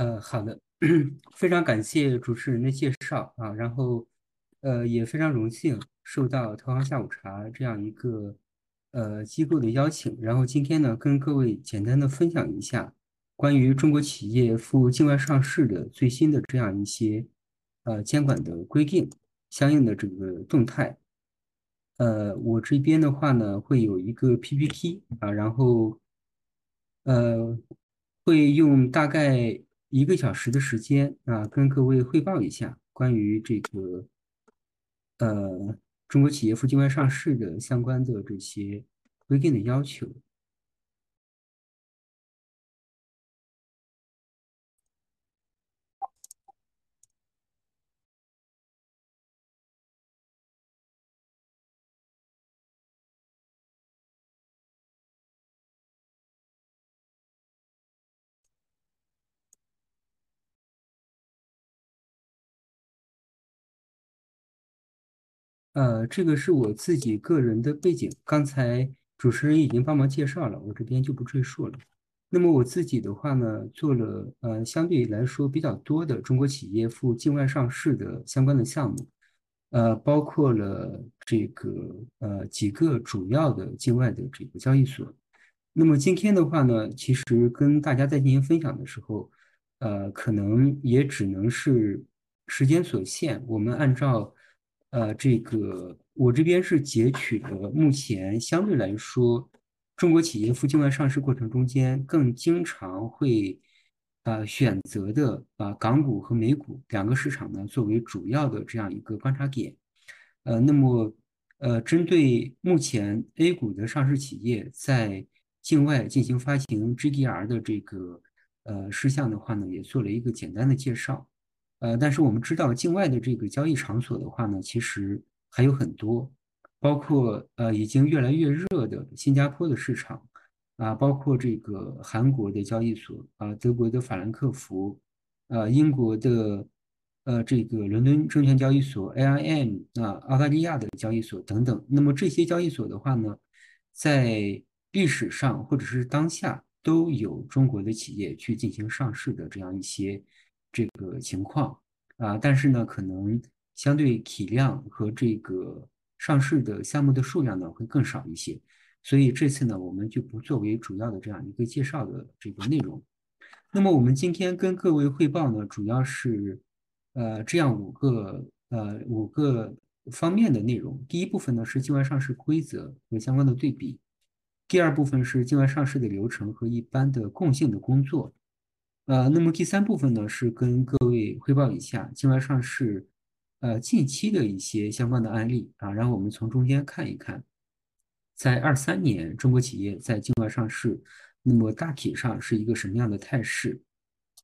呃，好的，非常感谢主持人的介绍啊，然后呃也非常荣幸受到投行下午茶这样一个呃机构的邀请，然后今天呢跟各位简单的分享一下关于中国企业赴境外上市的最新的这样一些呃监管的规定，相应的这个动态。呃，我这边的话呢会有一个 PPT 啊，然后呃会用大概。一个小时的时间啊，跟各位汇报一下关于这个呃中国企业赴境外上市的相关的这些规定的要求。呃，这个是我自己个人的背景，刚才主持人已经帮忙介绍了，我这边就不赘述了。那么我自己的话呢，做了呃相对来说比较多的中国企业赴境外上市的相关的项目，呃，包括了这个呃几个主要的境外的这个交易所。那么今天的话呢，其实跟大家在进行分享的时候，呃，可能也只能是时间所限，我们按照。呃，这个我这边是截取了目前相对来说，中国企业赴境外上市过程中间更经常会呃选择的啊港股和美股两个市场呢作为主要的这样一个观察点。呃，那么呃针对目前 A 股的上市企业在境外进行发行 GDR 的这个呃事项的话呢，也做了一个简单的介绍。呃，但是我们知道，境外的这个交易场所的话呢，其实还有很多，包括呃已经越来越热的新加坡的市场，啊，包括这个韩国的交易所，啊，德国的法兰克福，呃，英国的呃这个伦敦证券交易所 AIM，啊，澳大利亚的交易所等等。那么这些交易所的话呢，在历史上或者是当下都有中国的企业去进行上市的这样一些。这个情况啊，但是呢，可能相对体量和这个上市的项目的数量呢会更少一些，所以这次呢，我们就不作为主要的这样一个介绍的这个内容。那么我们今天跟各位汇报呢，主要是呃这样五个呃五个方面的内容。第一部分呢是境外上市规则和相关的对比，第二部分是境外上市的流程和一般的共性的工作。呃，那么第三部分呢，是跟各位汇报一下境外上市，呃，近期的一些相关的案例啊，然后我们从中间看一看，在二三年中国企业在境外上市，那么大体上是一个什么样的态势？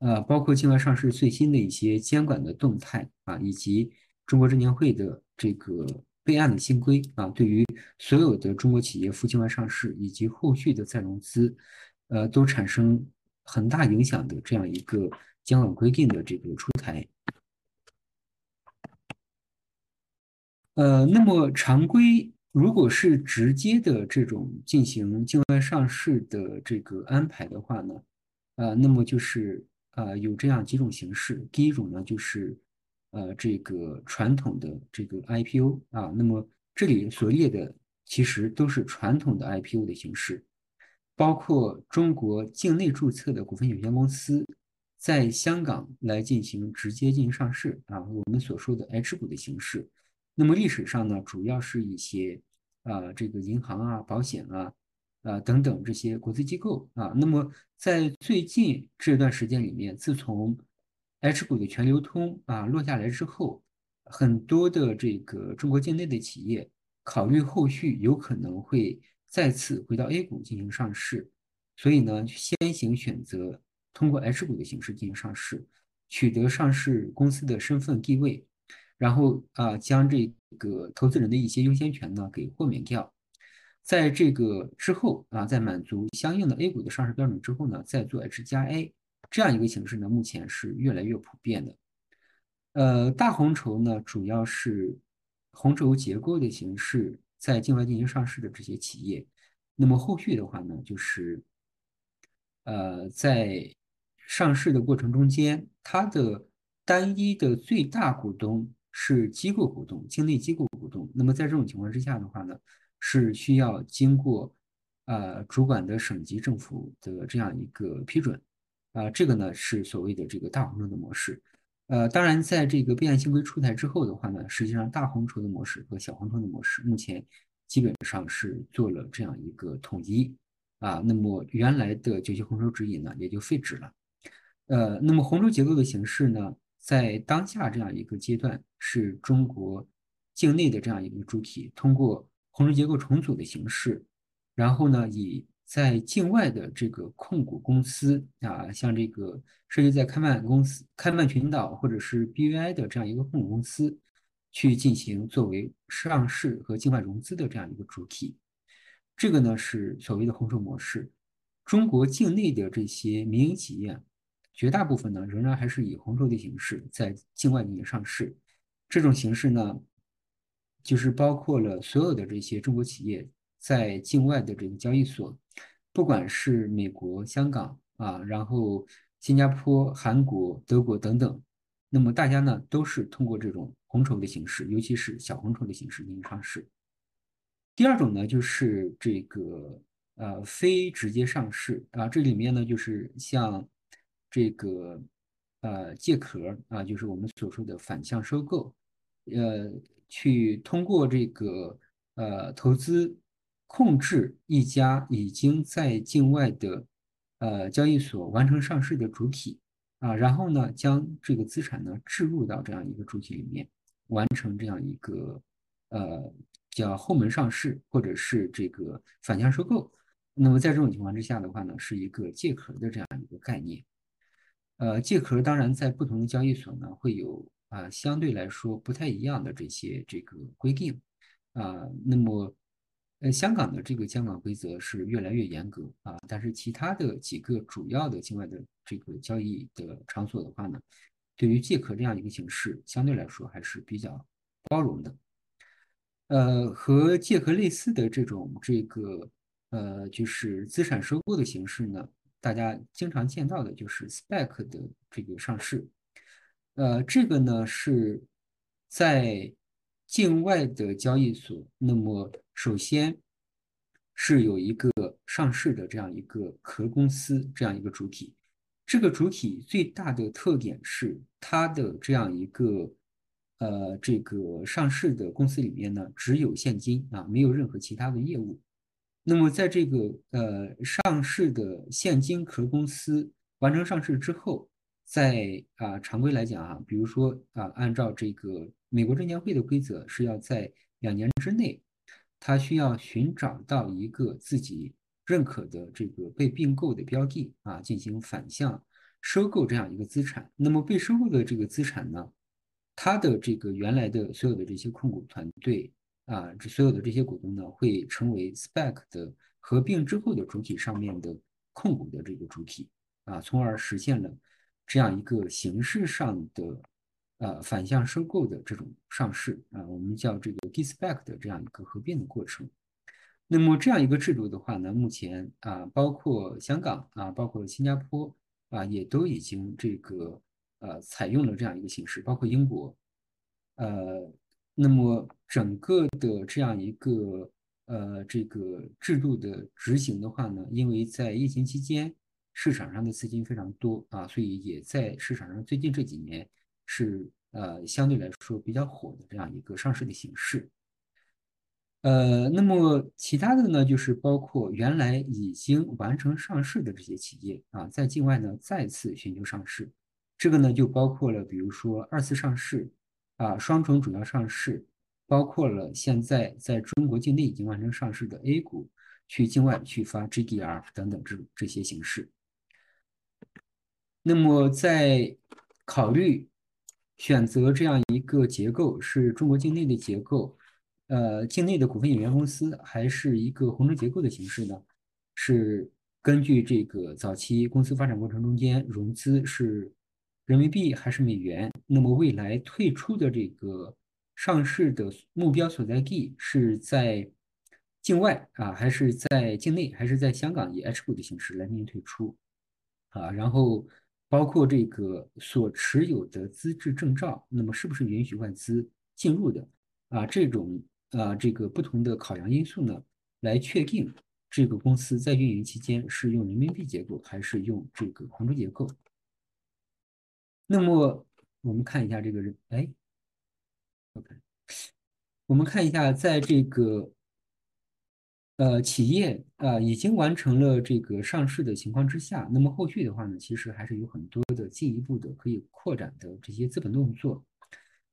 呃，包括境外上市最新的一些监管的动态啊，以及中国证监会的这个备案的新规啊，对于所有的中国企业赴境外上市以及后续的再融资，呃，都产生。很大影响的这样一个监管规定的这个出台，呃，那么常规如果是直接的这种进行境外上市的这个安排的话呢，呃，那么就是呃有这样几种形式，第一种呢就是呃这个传统的这个 IPO 啊，那么这里所列的其实都是传统的 IPO 的形式。包括中国境内注册的股份有限公司，在香港来进行直接进行上市啊，我们所说的 H 股的形式。那么历史上呢，主要是一些啊，这个银行啊、保险啊、啊等等这些国资机构啊。那么在最近这段时间里面，自从 H 股的全流通啊落下来之后，很多的这个中国境内的企业考虑后续有可能会。再次回到 A 股进行上市，所以呢，先行选择通过 H 股的形式进行上市，取得上市公司的身份地位，然后啊，将这个投资人的一些优先权呢给豁免掉。在这个之后啊，在满足相应的 A 股的上市标准之后呢，再做 H 加 A 这样一个形式呢，目前是越来越普遍的。呃，大红筹呢，主要是红筹结构的形式。在境外进行上市的这些企业，那么后续的话呢，就是，呃，在上市的过程中间，它的单一的最大股东是机构股东，境内机构股东。那么在这种情况之下的话呢，是需要经过呃主管的省级政府的这样一个批准，啊，这个呢是所谓的这个大红筹的模式。呃，当然在这个备案新规出台之后的话呢，实际上大红筹的模式和小红筹的模式目前基本上是做了这样一个统一，啊，那么原来的九七红筹指引呢也就废止了。呃，那么红筹结构的形式呢，在当下这样一个阶段，是中国境内的这样一个主体，通过红筹结构重组的形式，然后呢，以在境外的这个控股公司啊，像这个设立在开曼公司、开曼群岛或者是 BVI 的这样一个控股公司，去进行作为上市和境外融资的这样一个主体，这个呢是所谓的红筹模式。中国境内的这些民营企业。绝大部分呢，仍然还是以红筹的形式在境外进行上市。这种形式呢，就是包括了所有的这些中国企业在境外的这个交易所，不管是美国、香港啊，然后新加坡、韩国、德国等等，那么大家呢都是通过这种红筹的形式，尤其是小红筹的形式进行上市。第二种呢，就是这个呃非直接上市啊，这里面呢就是像。这个呃借壳啊，就是我们所说的反向收购，呃，去通过这个呃投资控制一家已经在境外的呃交易所完成上市的主体啊，然后呢将这个资产呢置入到这样一个主体里面，完成这样一个呃叫后门上市或者是这个反向收购。那么在这种情况之下的话呢，是一个借壳的这样一个概念。呃，借壳当然在不同的交易所呢，会有啊相对来说不太一样的这些这个规定啊。那么，呃，香港的这个监管规则是越来越严格啊，但是其他的几个主要的境外的这个交易的场所的话呢，对于借壳这样一个形式，相对来说还是比较包容的。呃，和借壳类似的这种这个呃，就是资产收购的形式呢。大家经常见到的就是 SPAC 的这个上市，呃，这个呢是在境外的交易所，那么首先是有一个上市的这样一个壳公司，这样一个主体。这个主体最大的特点是它的这样一个呃这个上市的公司里面呢，只有现金啊，没有任何其他的业务。那么，在这个呃上市的现金壳公司完成上市之后，在啊常规来讲啊，比如说啊，按照这个美国证监会的规则，是要在两年之内，他需要寻找到一个自己认可的这个被并购的标的啊，进行反向收购这样一个资产。那么被收购的这个资产呢，它的这个原来的所有的这些控股团队。啊，这所有的这些股东呢，会成为 SPAC 的合并之后的主体上面的控股的这个主体啊，从而实现了这样一个形式上的呃反向收购的这种上市啊，我们叫这个 De-SPAC 的这样一个合并的过程。那么这样一个制度的话呢，目前啊，包括香港啊，包括新加坡啊，也都已经这个呃采用了这样一个形式，包括英国，呃。那么整个的这样一个呃这个制度的执行的话呢，因为在疫情期间市场上的资金非常多啊，所以也在市场上最近这几年是呃相对来说比较火的这样一个上市的形式。呃，那么其他的呢，就是包括原来已经完成上市的这些企业啊，在境外呢再次寻求上市，这个呢就包括了比如说二次上市。啊，双重主要上市包括了现在在中国境内已经完成上市的 A 股，去境外去发 GDR 等等这这些形式。那么在考虑选择这样一个结构，是中国境内的结构，呃，境内的股份有限公司，还是一个红筹结构的形式呢？是根据这个早期公司发展过程中间融资是。人民币还是美元？那么未来退出的这个上市的目标所在地是在境外啊，还是在境内，还是在香港以 H 股的形式来进行退出啊？然后包括这个所持有的资质证照，那么是不是允许外资进入的啊？这种啊这个不同的考量因素呢，来确定这个公司在运营期间是用人民币结构还是用这个黄金结构。那么我们看一下这个人，哎，OK，我们看一下在这个。呃，企业啊已经完成了这个上市的情况之下，那么后续的话呢，其实还是有很多的进一步的可以扩展的这些资本动作。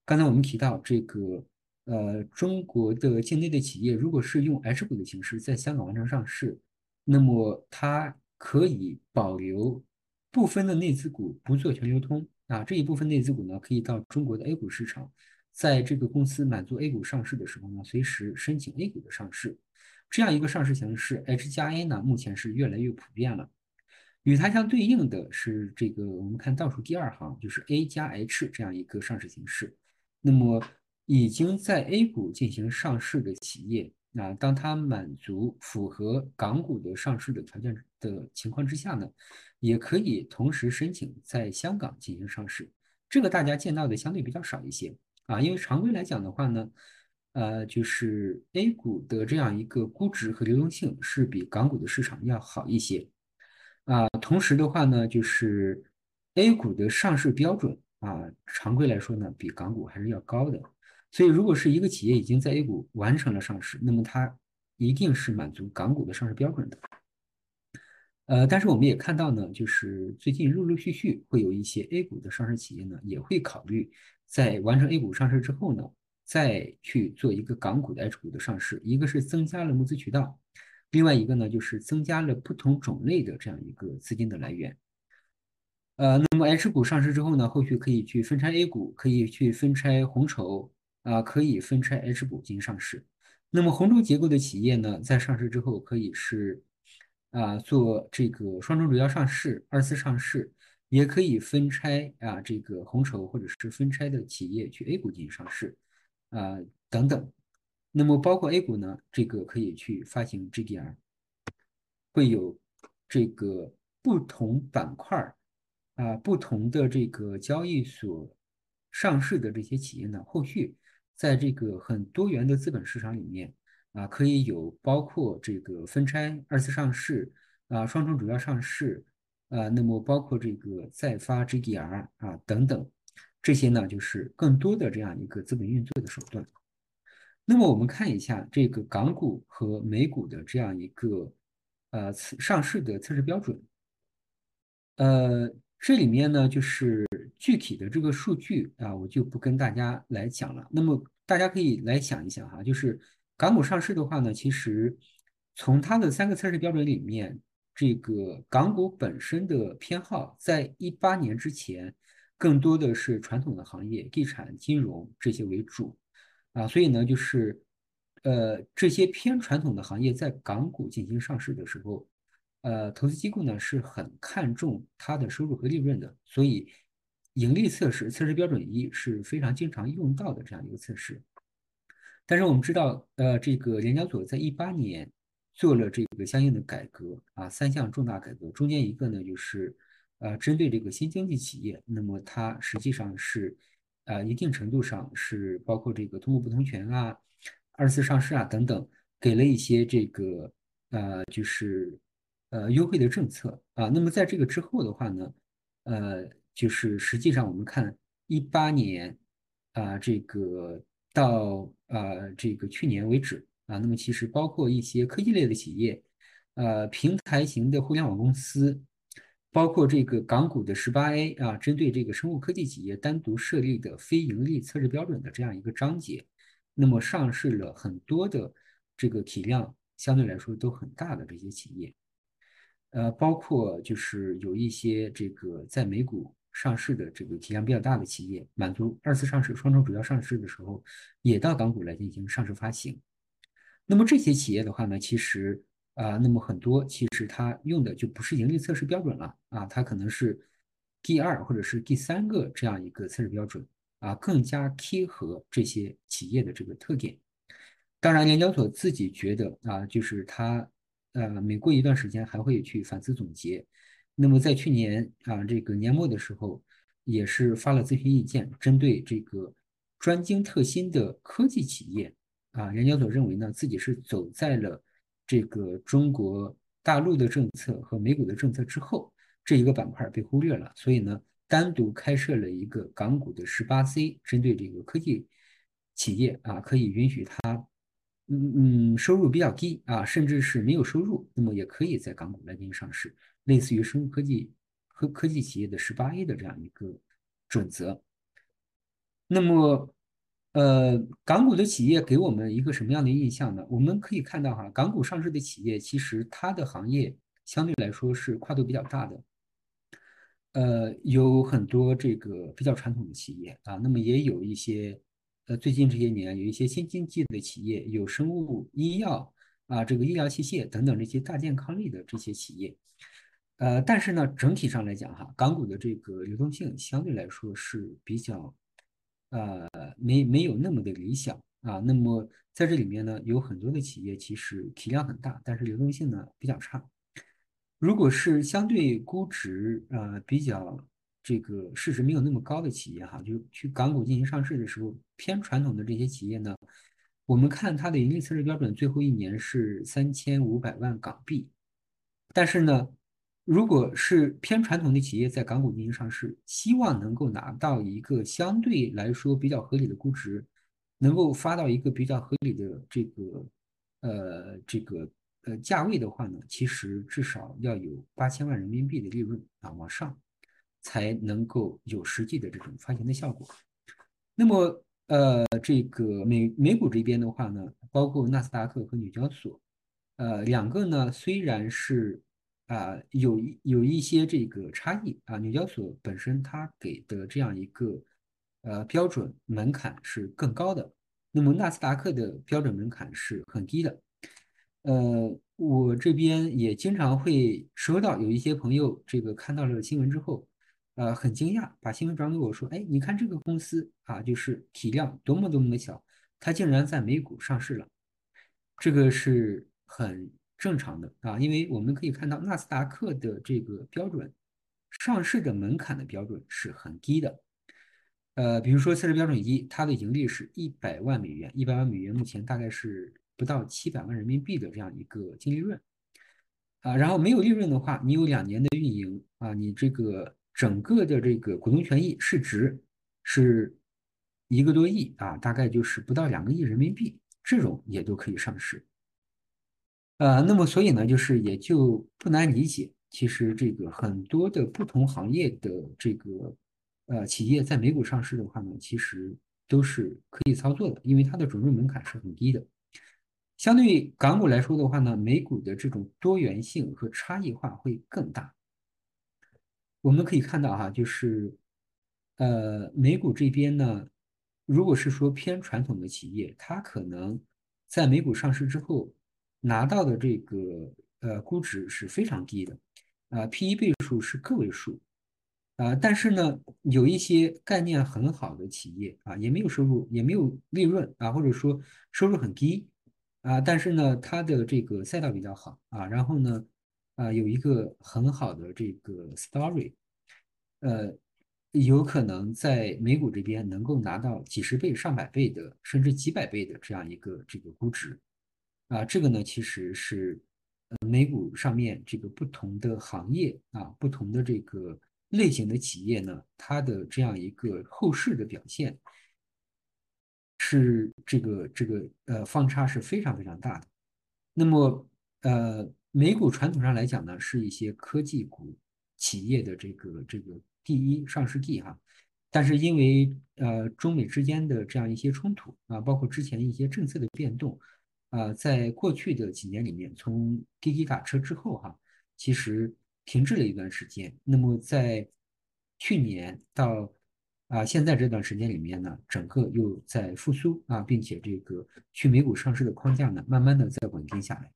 刚才我们提到这个，呃，中国的境内的企业如果是用 H 股的形式在香港完成上市，那么它可以保留部分的内资股不做全流通啊，这一部分内资股呢可以到中国的 A 股市场，在这个公司满足 A 股上市的时候呢，随时申请 A 股的上市。这样一个上市形式，H 加 A 呢，目前是越来越普遍了。与它相对应的是这个，我们看倒数第二行，就是 A 加 H 这样一个上市形式。那么已经在 A 股进行上市的企业，那当它满足符合港股的上市的条件的情况之下呢，也可以同时申请在香港进行上市。这个大家见到的相对比较少一些啊，因为常规来讲的话呢。呃，就是 A 股的这样一个估值和流动性是比港股的市场要好一些，啊，同时的话呢，就是 A 股的上市标准啊，常规来说呢，比港股还是要高的。所以，如果是一个企业已经在 A 股完成了上市，那么它一定是满足港股的上市标准的。呃，但是我们也看到呢，就是最近陆陆续续会有一些 A 股的上市企业呢，也会考虑在完成 A 股上市之后呢。再去做一个港股的 H 股的上市，一个是增加了募资渠道，另外一个呢就是增加了不同种类的这样一个资金的来源。呃，那么 H 股上市之后呢，后续可以去分拆 A 股，可以去分拆红筹啊，可以分拆 H 股进行上市。那么红筹结构的企业呢，在上市之后可以是啊做这个双重主要上市、二次上市，也可以分拆啊这个红筹或者是分拆的企业去 A 股进行上市。啊，等等，那么包括 A 股呢，这个可以去发行 GDR，会有这个不同板块啊，不同的这个交易所上市的这些企业呢，后续在这个很多元的资本市场里面啊，可以有包括这个分拆、二次上市啊、双重主要上市啊，那么包括这个再发 GDR 啊等等。这些呢，就是更多的这样一个资本运作的手段。那么我们看一下这个港股和美股的这样一个呃上市的测试标准。呃，这里面呢，就是具体的这个数据啊，我就不跟大家来讲了。那么大家可以来想一想哈，就是港股上市的话呢，其实从它的三个测试标准里面，这个港股本身的偏好，在一八年之前。更多的是传统的行业，地产、金融这些为主，啊，所以呢，就是，呃，这些偏传统的行业在港股进行上市的时候，呃，投资机构呢是很看重它的收入和利润的，所以盈利测试测试标准一是非常经常用到的这样一个测试。但是我们知道，呃，这个联交所在一八年做了这个相应的改革，啊，三项重大改革，中间一个呢就是。呃，针对这个新经济企业，那么它实际上是，呃，一定程度上是包括这个通过不同权啊、二次上市啊等等，给了一些这个呃，就是呃优惠的政策啊。那么在这个之后的话呢，呃，就是实际上我们看一八年啊，这个到呃这个去年为止啊，那么其实包括一些科技类的企业，呃，平台型的互联网公司。包括这个港股的十八 A 啊，针对这个生物科技企业单独设立的非盈利测试标准的这样一个章节，那么上市了很多的这个体量相对来说都很大的这些企业，呃，包括就是有一些这个在美股上市的这个体量比较大的企业，满足二次上市、双重主要上市的时候，也到港股来进行上市发行。那么这些企业的话呢，其实。啊，那么很多其实它用的就不是盈利测试标准了啊，它可能是第二或者是第三个这样一个测试标准啊，更加贴合这些企业的这个特点。当然，联交所自己觉得啊，就是它呃每过一段时间还会去反思总结，那么在去年啊这个年末的时候，也是发了咨询意见，针对这个专精特新的科技企业啊，联交所认为呢自己是走在了这个中国大陆的政策和美股的政策之后，这一个板块被忽略了，所以呢单独开设了一个港股的十八 C，针对这个科技企业啊，可以允许它。嗯嗯，收入比较低啊，甚至是没有收入，那么也可以在港股来进行上市，类似于生物科技和科技企业的十八 A 的这样一个准则。那么，呃，港股的企业给我们一个什么样的印象呢？我们可以看到哈，港股上市的企业其实它的行业相对来说是跨度比较大的，呃，有很多这个比较传统的企业啊，那么也有一些。呃，最近这些年有一些新经济的企业，有生物医药啊，这个医疗器械等等这些大健康类的这些企业，呃，但是呢，整体上来讲哈，港股的这个流动性相对来说是比较，呃，没没有那么的理想啊。那么在这里面呢，有很多的企业其实体量很大，但是流动性呢比较差。如果是相对估值呃比较。这个市值没有那么高的企业哈，就去港股进行上市的时候，偏传统的这些企业呢，我们看它的盈利测试标准最后一年是三千五百万港币，但是呢，如果是偏传统的企业在港股进行上市，希望能够拿到一个相对来说比较合理的估值，能够发到一个比较合理的这个呃这个呃价位的话呢，其实至少要有八千万人民币的利润啊往上。才能够有实际的这种发行的效果。那么，呃，这个美美股这边的话呢，包括纳斯达克和纽交所，呃，两个呢虽然是啊有一有一些这个差异啊，纽交所本身它给的这样一个呃标准门槛是更高的，那么纳斯达克的标准门槛是很低的。呃，我这边也经常会收到有一些朋友这个看到了新闻之后。呃，很惊讶，把新闻转给我说：“哎，你看这个公司啊，就是体量多么多么的小，它竟然在美股上市了。这个是很正常的啊，因为我们可以看到纳斯达克的这个标准，上市的门槛的标准是很低的。呃，比如说测试标准一，它的盈利是一百万美元，一百万美元目前大概是不到七百万人民币的这样一个净利润啊。然后没有利润的话，你有两年的运营啊，你这个。整个的这个股东权益市值是一个多亿啊，大概就是不到两个亿人民币，这种也都可以上市。呃，那么所以呢，就是也就不难理解，其实这个很多的不同行业的这个呃企业在美股上市的话呢，其实都是可以操作的，因为它的准入门槛是很低的。相对于港股来说的话呢，美股的这种多元性和差异化会更大。我们可以看到哈，就是，呃，美股这边呢，如果是说偏传统的企业，它可能在美股上市之后拿到的这个呃估值是非常低的，啊，P/E 倍数是个位数，啊，但是呢，有一些概念很好的企业啊，也没有收入，也没有利润啊，或者说收入很低啊，但是呢，它的这个赛道比较好啊，然后呢。啊，有一个很好的这个 story，呃，有可能在美股这边能够拿到几十倍、上百倍的，甚至几百倍的这样一个这个估值，啊，这个呢其实是呃美股上面这个不同的行业啊，不同的这个类型的企业呢，它的这样一个后市的表现是这个这个呃方差是非常非常大的，那么呃。美股传统上来讲呢，是一些科技股企业的这个这个第一上市地哈，但是因为呃中美之间的这样一些冲突啊，包括之前一些政策的变动啊，在过去的几年里面，从滴滴打车之后哈，其实停滞了一段时间。那么在去年到啊现在这段时间里面呢，整个又在复苏啊，并且这个去美股上市的框架呢，慢慢的在稳定下来。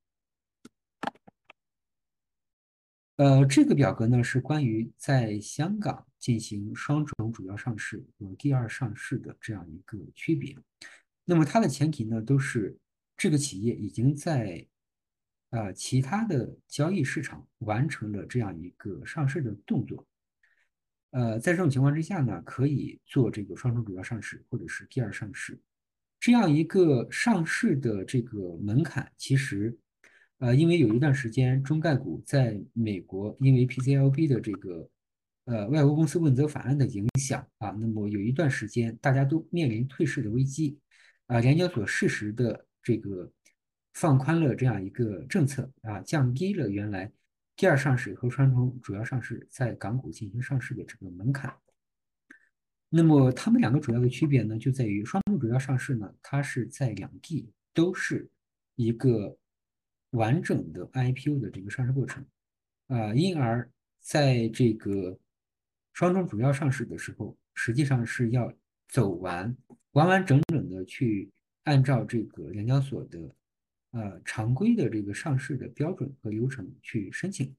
呃，这个表格呢是关于在香港进行双重主要上市和第二上市的这样一个区别。那么它的前提呢都是这个企业已经在啊其他的交易市场完成了这样一个上市的动作。呃，在这种情况之下呢，可以做这个双重主要上市或者是第二上市，这样一个上市的这个门槛，其实，呃，因为有一段时间中概股在美国因为 PCLB 的这个呃外国公司问责法案的影响啊，那么有一段时间大家都面临退市的危机，啊，联交所适时的这个放宽了这样一个政策啊，降低了原来。第二上市和双重主要上市在港股进行上市的这个门槛，那么它们两个主要的区别呢，就在于双重主要上市呢，它是在两地都是一个完整的 IPO 的这个上市过程，啊，因而在这个双重主要上市的时候，实际上是要走完完完整整的去按照这个联交所的。呃，常规的这个上市的标准和流程去申请。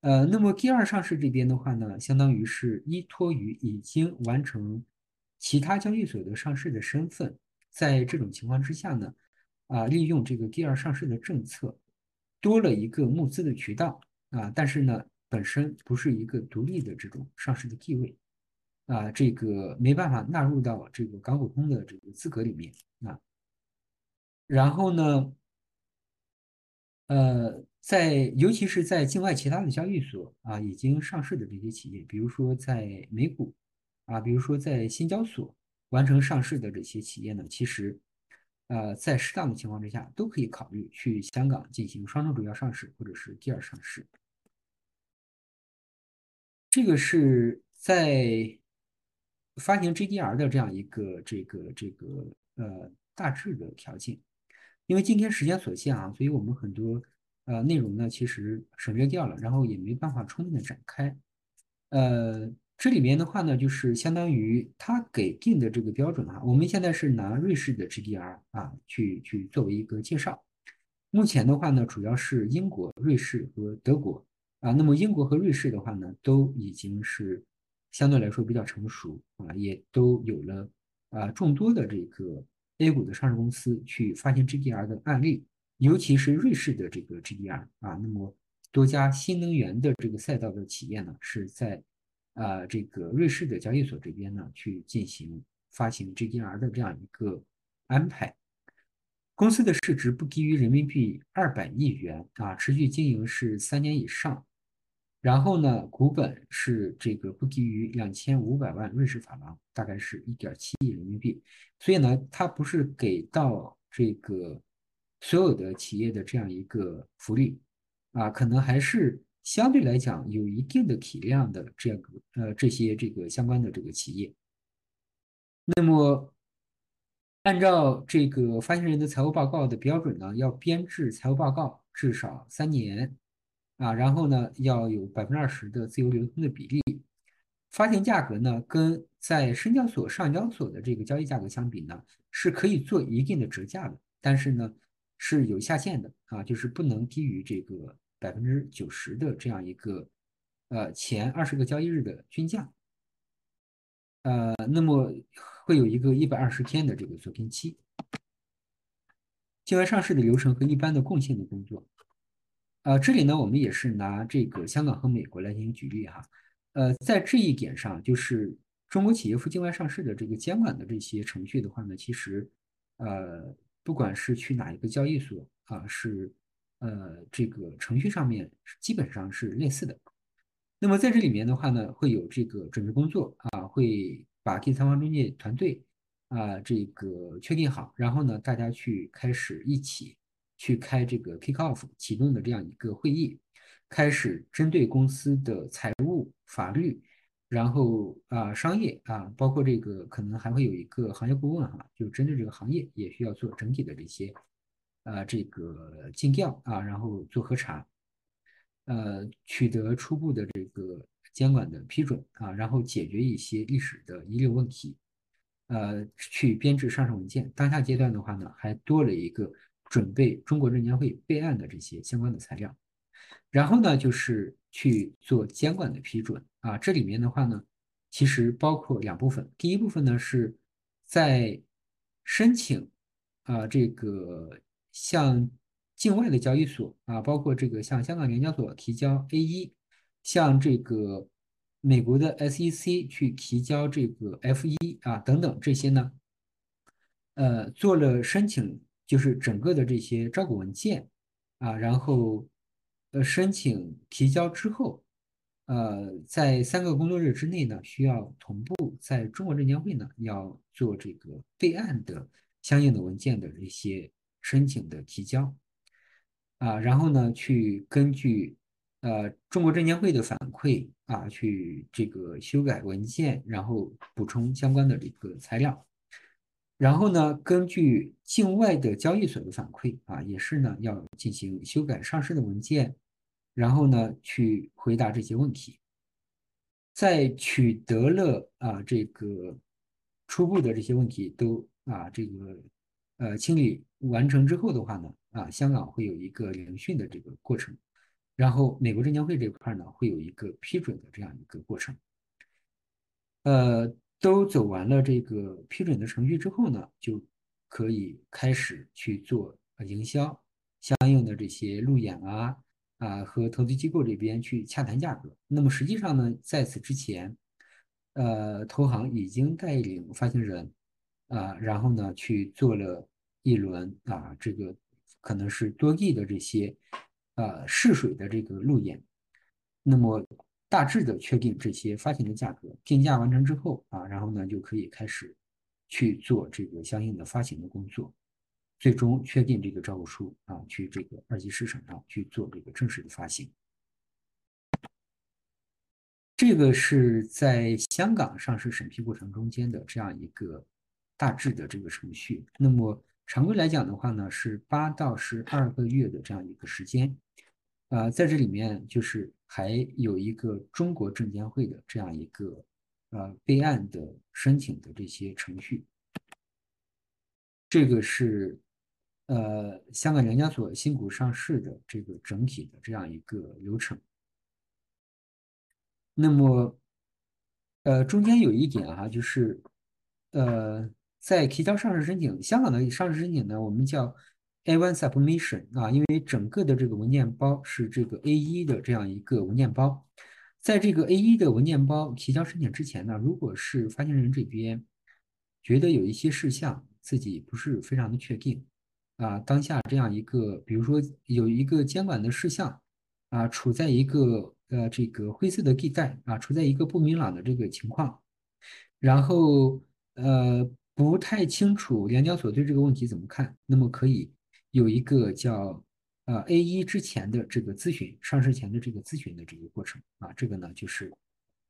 呃，那么第二上市这边的话呢，相当于是依托于已经完成其他交易所的上市的身份，在这种情况之下呢，啊，利用这个第二上市的政策，多了一个募资的渠道啊，但是呢，本身不是一个独立的这种上市的地位啊，这个没办法纳入到这个港股通的这个资格里面啊。然后呢，呃，在尤其是在境外其他的交易所啊，已经上市的这些企业，比如说在美股啊，比如说在新交所完成上市的这些企业呢，其实，呃，在适当的情况之下，都可以考虑去香港进行双重主要上市或者是第二上市。这个是在发行 GDR 的这样一个这个这个呃大致的条件。因为今天时间所限啊，所以我们很多呃内容呢，其实省略掉了，然后也没办法充分的展开。呃，这里面的话呢，就是相当于他给定的这个标准啊，我们现在是拿瑞士的 GDR 啊去去作为一个介绍。目前的话呢，主要是英国、瑞士和德国啊。那么英国和瑞士的话呢，都已经是相对来说比较成熟啊，也都有了啊众多的这个。A 股的上市公司去发行 GDR 的案例，尤其是瑞士的这个 GDR 啊，那么多家新能源的这个赛道的企业呢，是在啊这个瑞士的交易所这边呢去进行发行 GDR 的这样一个安排。公司的市值不低于人民币二百亿元啊，持续经营是三年以上。然后呢，股本是这个不低于两千五百万瑞士法郎，大概是一点七亿人民币。所以呢，它不是给到这个所有的企业的这样一个福利啊，可能还是相对来讲有一定的体量的这样个呃这些这个相关的这个企业。那么，按照这个发行人的财务报告的标准呢，要编制财务报告至少三年。啊，然后呢，要有百分之二十的自由流通的比例，发行价格呢，跟在深交所、上交所的这个交易价格相比呢，是可以做一定的折价的，但是呢，是有下限的啊，就是不能低于这个百分之九十的这样一个呃前二十个交易日的均价，呃，那么会有一个一百二十天的这个锁定期，境外上市的流程和一般的贡献的工作。呃，这里呢，我们也是拿这个香港和美国来进行举例哈。呃，在这一点上，就是中国企业赴境外上市的这个监管的这些程序的话呢，其实，呃，不管是去哪一个交易所啊，是呃这个程序上面基本上是类似的。那么在这里面的话呢，会有这个准备工作啊，会把第三方中介团队啊这个确定好，然后呢，大家去开始一起。去开这个 kick off 启动的这样一个会议，开始针对公司的财务、法律，然后啊商业啊，包括这个可能还会有一个行业顾问哈，就针对这个行业也需要做整体的这些啊这个尽调啊，然后做核查，呃取得初步的这个监管的批准啊，然后解决一些历史的遗留问题，呃去编制上市文件。当下阶段的话呢，还多了一个。准备中国证监会备案的这些相关的材料，然后呢，就是去做监管的批准啊。这里面的话呢，其实包括两部分。第一部分呢，是在申请啊这个向境外的交易所啊，包括这个向香港联交所提交 A 一，向这个美国的 SEC 去提交这个 F 一啊等等这些呢，呃，做了申请，就是整个的这些招股文件啊，然后呃申请提交之后，呃，在三个工作日之内呢，需要同步在中国证监会呢要做这个备案的相应的文件的这些申请的提交。啊，然后呢，去根据呃中国证监会的反馈啊，去这个修改文件，然后补充相关的这个材料，然后呢，根据境外的交易所的反馈啊，也是呢要进行修改上市的文件，然后呢去回答这些问题，在取得了啊这个初步的这些问题都啊这个呃清理完成之后的话呢。啊，香港会有一个聆讯的这个过程，然后美国证监会这块呢会有一个批准的这样一个过程。呃，都走完了这个批准的程序之后呢，就可以开始去做营销，相应的这些路演啊啊和投资机构这边去洽谈价格。那么实际上呢，在此之前，呃，投行已经带领发行人啊，然后呢去做了一轮啊这个。可能是多亿的这些，呃试水的这个路演，那么大致的确定这些发行的价格，定价完成之后啊，然后呢就可以开始去做这个相应的发行的工作，最终确定这个招股书啊，去这个二级市场上去做这个正式的发行。这个是在香港上市审批过程中间的这样一个大致的这个程序，那么。常规来讲的话呢，是八到十二个月的这样一个时间，啊，在这里面就是还有一个中国证监会的这样一个呃备案的申请的这些程序，这个是呃香港联交所新股上市的这个整体的这样一个流程。那么，呃，中间有一点啊，就是呃。在提交上市申请，香港的上市申请呢，我们叫 A1 submission 啊，因为整个的这个文件包是这个 A1 的这样一个文件包，在这个 A1 的文件包提交申请之前呢，如果是发行人这边觉得有一些事项自己不是非常的确定啊，当下这样一个，比如说有一个监管的事项啊，处在一个呃这个灰色的地带啊，处在一个不明朗的这个情况，然后呃。不太清楚联交所对这个问题怎么看，那么可以有一个叫呃 A 一之前的这个咨询，上市前的这个咨询的这个过程啊，这个呢就是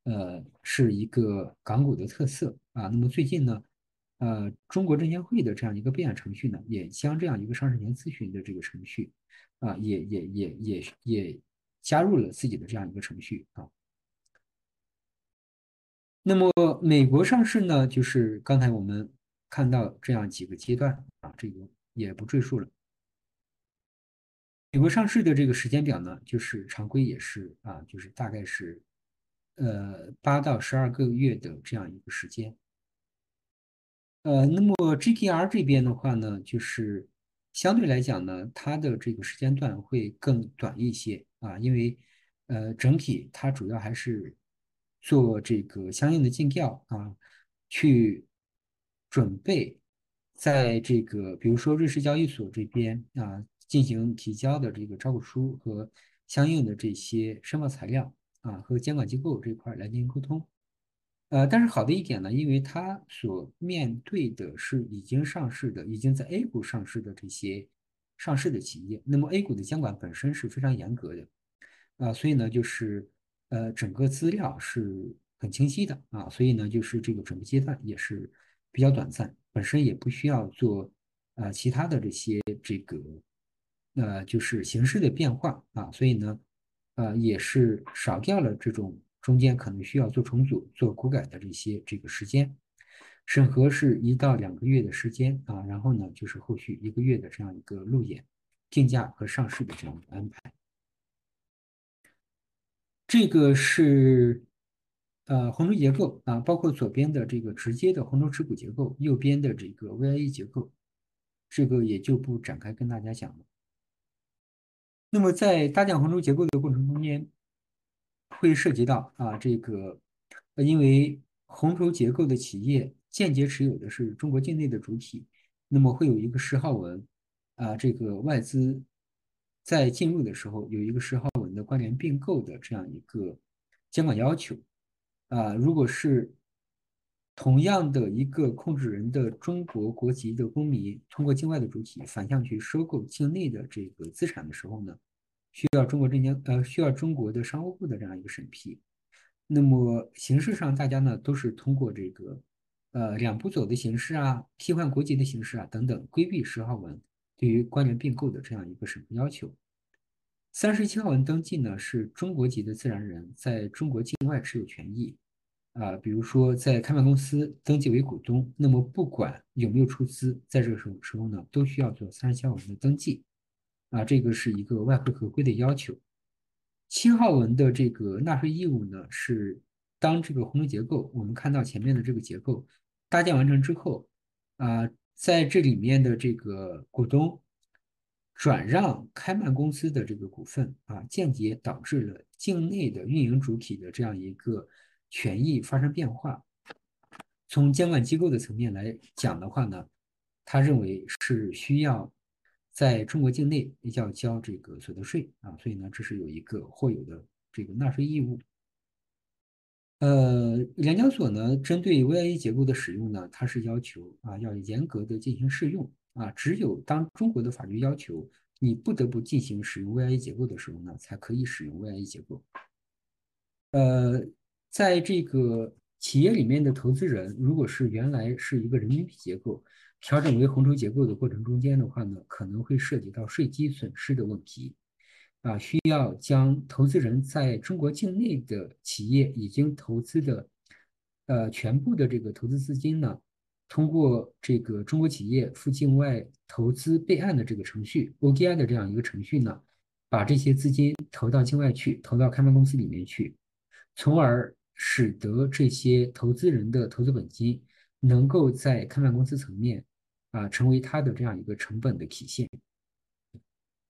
呃是一个港股的特色啊。那么最近呢，呃中国证监会的这样一个备案程序呢，也将这样一个上市前咨询的这个程序啊，也也也也也加入了自己的这样一个程序啊。那么美国上市呢，就是刚才我们看到这样几个阶段啊，这个也不赘述了。美国上市的这个时间表呢，就是常规也是啊，就是大概是呃八到十二个月的这样一个时间。呃，那么 GTR 这边的话呢，就是相对来讲呢，它的这个时间段会更短一些啊，因为呃整体它主要还是。做这个相应的尽调啊，去准备在这个比如说瑞士交易所这边啊进行提交的这个招股书和相应的这些申报材料啊，和监管机构这块来进行沟通。呃，但是好的一点呢，因为它所面对的是已经上市的、已经在 A 股上市的这些上市的企业，那么 A 股的监管本身是非常严格的啊，所以呢，就是。呃，整个资料是很清晰的啊，所以呢，就是这个准备阶段也是比较短暂，本身也不需要做呃其他的这些这个呃就是形式的变化啊，所以呢，呃也是少掉了这种中间可能需要做重组、做股改的这些这个时间，审核是一到两个月的时间啊，然后呢就是后续一个月的这样一个路演、定价和上市的这样一个安排。这个是呃红筹结构啊，包括左边的这个直接的红筹持股结构，右边的这个 VIE 结构，这个也就不展开跟大家讲了。那么在搭建红筹结构的过程中间，会涉及到啊这个，因为红筹结构的企业间接持有的是中国境内的主体，那么会有一个十号文，啊，这个外资在进入的时候有一个十号文的关联并购的这样一个监管要求，啊，如果是同样的一个控制人的中国国籍的公民，通过境外的主体反向去收购境内的这个资产的时候呢，需要中国证监呃需要中国的商务部的这样一个审批。那么形式上大家呢都是通过这个呃两步走的形式啊，替换国籍的形式啊等等，规避十号文对于关联并购的这样一个审核要求。三十七号文登记呢是中国籍的自然人在中国境外持有权益。啊，比如说在开办公司登记为股东，那么不管有没有出资，在这个时候时候呢，都需要做三十七号文的登记。啊，这个是一个外汇合规的要求。七号文的这个纳税义务呢，是当这个红绿结构，我们看到前面的这个结构搭建完成之后，啊，在这里面的这个股东转让开办公司的这个股份啊，间接导致了境内的运营主体的这样一个。权益发生变化，从监管机构的层面来讲的话呢，他认为是需要在中国境内要交这个所得税啊，所以呢，这是有一个或有的这个纳税义务。呃，联交所呢，针对 VIE 结构的使用呢，它是要求啊要严格的进行适用啊，只有当中国的法律要求你不得不进行使用 VIE 结构的时候呢，才可以使用 VIE 结构。呃。在这个企业里面的投资人，如果是原来是一个人民币结构，调整为红筹结构的过程中间的话呢，可能会涉及到税基损失的问题，啊，需要将投资人在中国境内的企业已经投资的，呃，全部的这个投资资金呢，通过这个中国企业赴境外投资备案的这个程序，ODI 的这样一个程序呢，把这些资金投到境外去，投到开发公司里面去，从而。使得这些投资人的投资本金能够在开办公司层面啊，成为他的这样一个成本的体现。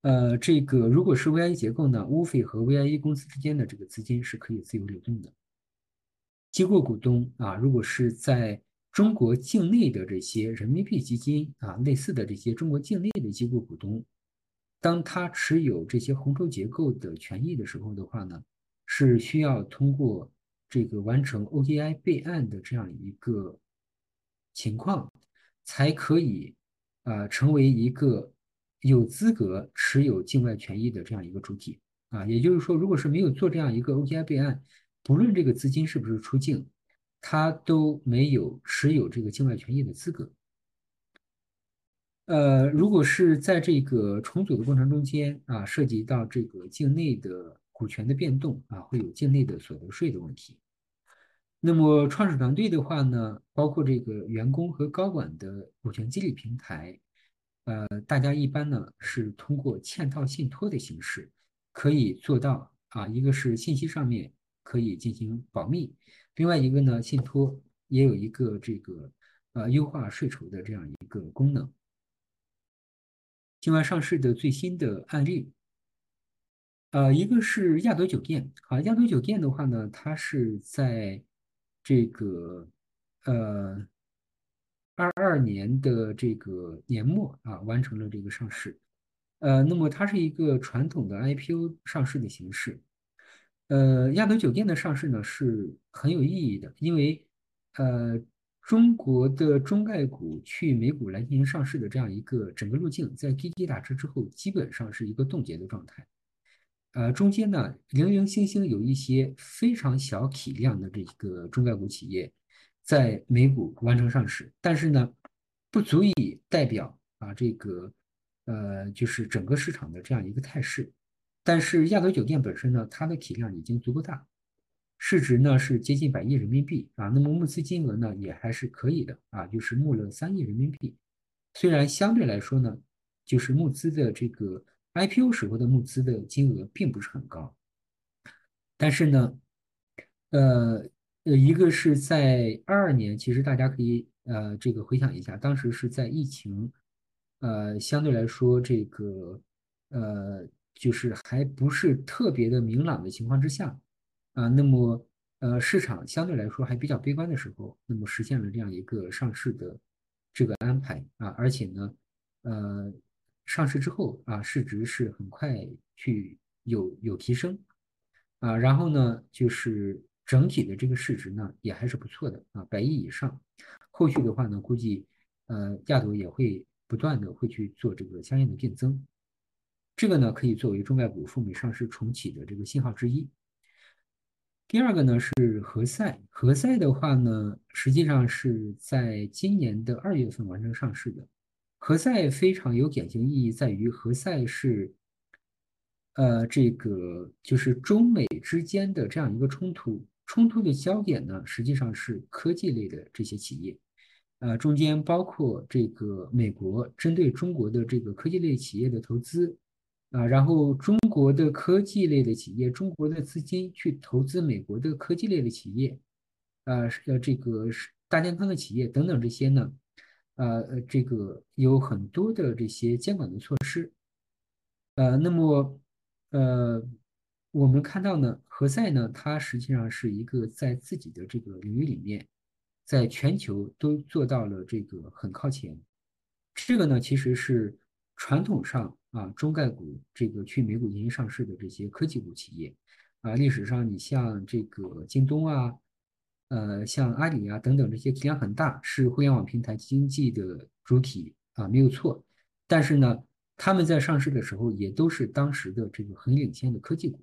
呃，这个如果是 VIE 结构呢，，UFI 和 VIE 公司之间的这个资金是可以自由流动的。机构股东啊，如果是在中国境内的这些人民币基金啊，类似的这些中国境内的机构股东，当他持有这些红筹结构的权益的时候的话呢，是需要通过。这个完成 ODI 备案的这样一个情况，才可以啊成为一个有资格持有境外权益的这样一个主体啊。也就是说，如果是没有做这样一个 ODI 备案，不论这个资金是不是出境，他都没有持有这个境外权益的资格。呃，如果是在这个重组的过程中间啊，涉及到这个境内的股权的变动啊，会有境内的所得税的问题。那么创始团队的话呢，包括这个员工和高管的股权激励平台，呃，大家一般呢是通过嵌套信托的形式，可以做到啊，一个是信息上面可以进行保密，另外一个呢，信托也有一个这个呃优化税筹的这样一个功能。境外上市的最新的案例，呃，一个是亚朵酒店，啊，亚朵酒店的话呢，它是在这个呃，二二年的这个年末啊，完成了这个上市。呃，那么它是一个传统的 IPO 上市的形式。呃，亚朵酒店的上市呢是很有意义的，因为呃，中国的中概股去美股来进行上市的这样一个整个路径，在滴滴打车之后，基本上是一个冻结的状态。呃，中间呢，零零星星有一些非常小体量的这个中概股企业，在美股完成上市，但是呢，不足以代表啊这个呃就是整个市场的这样一个态势。但是亚朵酒店本身呢，它的体量已经足够大，市值呢是接近百亿人民币啊，那么募资金额呢也还是可以的啊，就是募了三亿人民币。虽然相对来说呢，就是募资的这个。IPO 时候的募资的金额并不是很高，但是呢，呃呃，一个是在二二年，其实大家可以呃这个回想一下，当时是在疫情，呃相对来说这个呃就是还不是特别的明朗的情况之下，啊，那么呃市场相对来说还比较悲观的时候，那么实现了这样一个上市的这个安排啊，而且呢，呃上市之后啊市值是很快去有有提升啊，然后呢就是整体的这个市值呢也还是不错的啊，百亿以上，后续的话呢估计呃亚朵也会不断的会去做这个相应的变增。这个呢，可以作为中概股赴美上市重启的这个信号之一。第二个呢是何塞，何塞的话呢，实际上是在今年的二月份完成上市的。何塞非常有典型意义，在于何塞是，呃，这个就是中美之间的这样一个冲突，冲突的焦点呢，实际上是科技类的这些企业，呃，中间包括这个美国针对中国的这个科技类企业的投资。啊，然后中国的科技类的企业，中国的资金去投资美国的科技类的企业，啊，呃，这个是大健康的企业等等这些呢，呃，这个有很多的这些监管的措施，呃，那么呃，我们看到呢，何塞呢，它实际上是一个在自己的这个领域里面，在全球都做到了这个很靠前，这个呢，其实是传统上。啊，中概股这个去美股进行上市的这些科技股企业，啊，历史上你像这个京东啊，呃，像阿里啊等等这些体量很大，是互联网平台经济的主体啊，没有错。但是呢，他们在上市的时候也都是当时的这个很领先的科技股。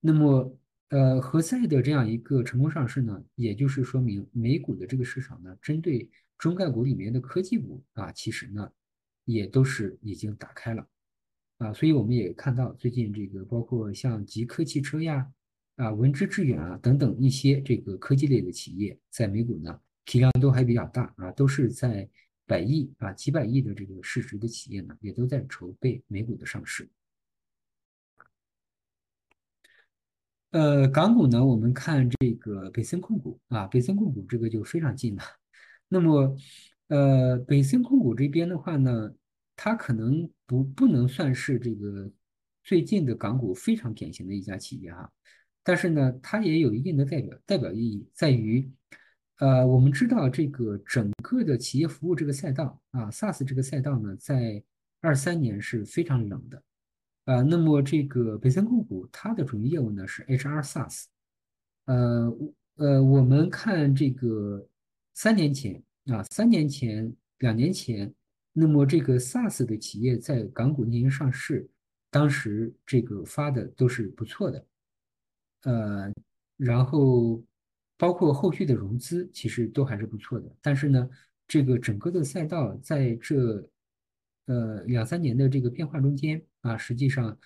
那么，呃，何塞的这样一个成功上市呢，也就是说明美股的这个市场呢，针对中概股里面的科技股啊，其实呢。也都是已经打开了，啊，所以我们也看到最近这个包括像极客汽车呀、啊文之致远啊等等一些这个科技类的企业，在美股呢体量都还比较大啊，都是在百亿啊几百亿的这个市值的企业呢，也都在筹备美股的上市。呃，港股呢，我们看这个北森控股啊，北森控股这个就非常近了，那么。呃，北森控股这边的话呢，它可能不不能算是这个最近的港股非常典型的一家企业哈，但是呢，它也有一定的代表代表意义，在于，呃，我们知道这个整个的企业服务这个赛道啊，SaaS 这个赛道呢，在二三年是非常冷的，啊，那么这个北森控股它的主营业务呢是 HR SaaS，呃呃，我们看这个三年前。啊，三年前、两年前，那么这个 SaaS 的企业在港股进行上市，当时这个发的都是不错的，呃，然后包括后续的融资，其实都还是不错的。但是呢，这个整个的赛道在这呃两三年的这个变化中间啊，实际上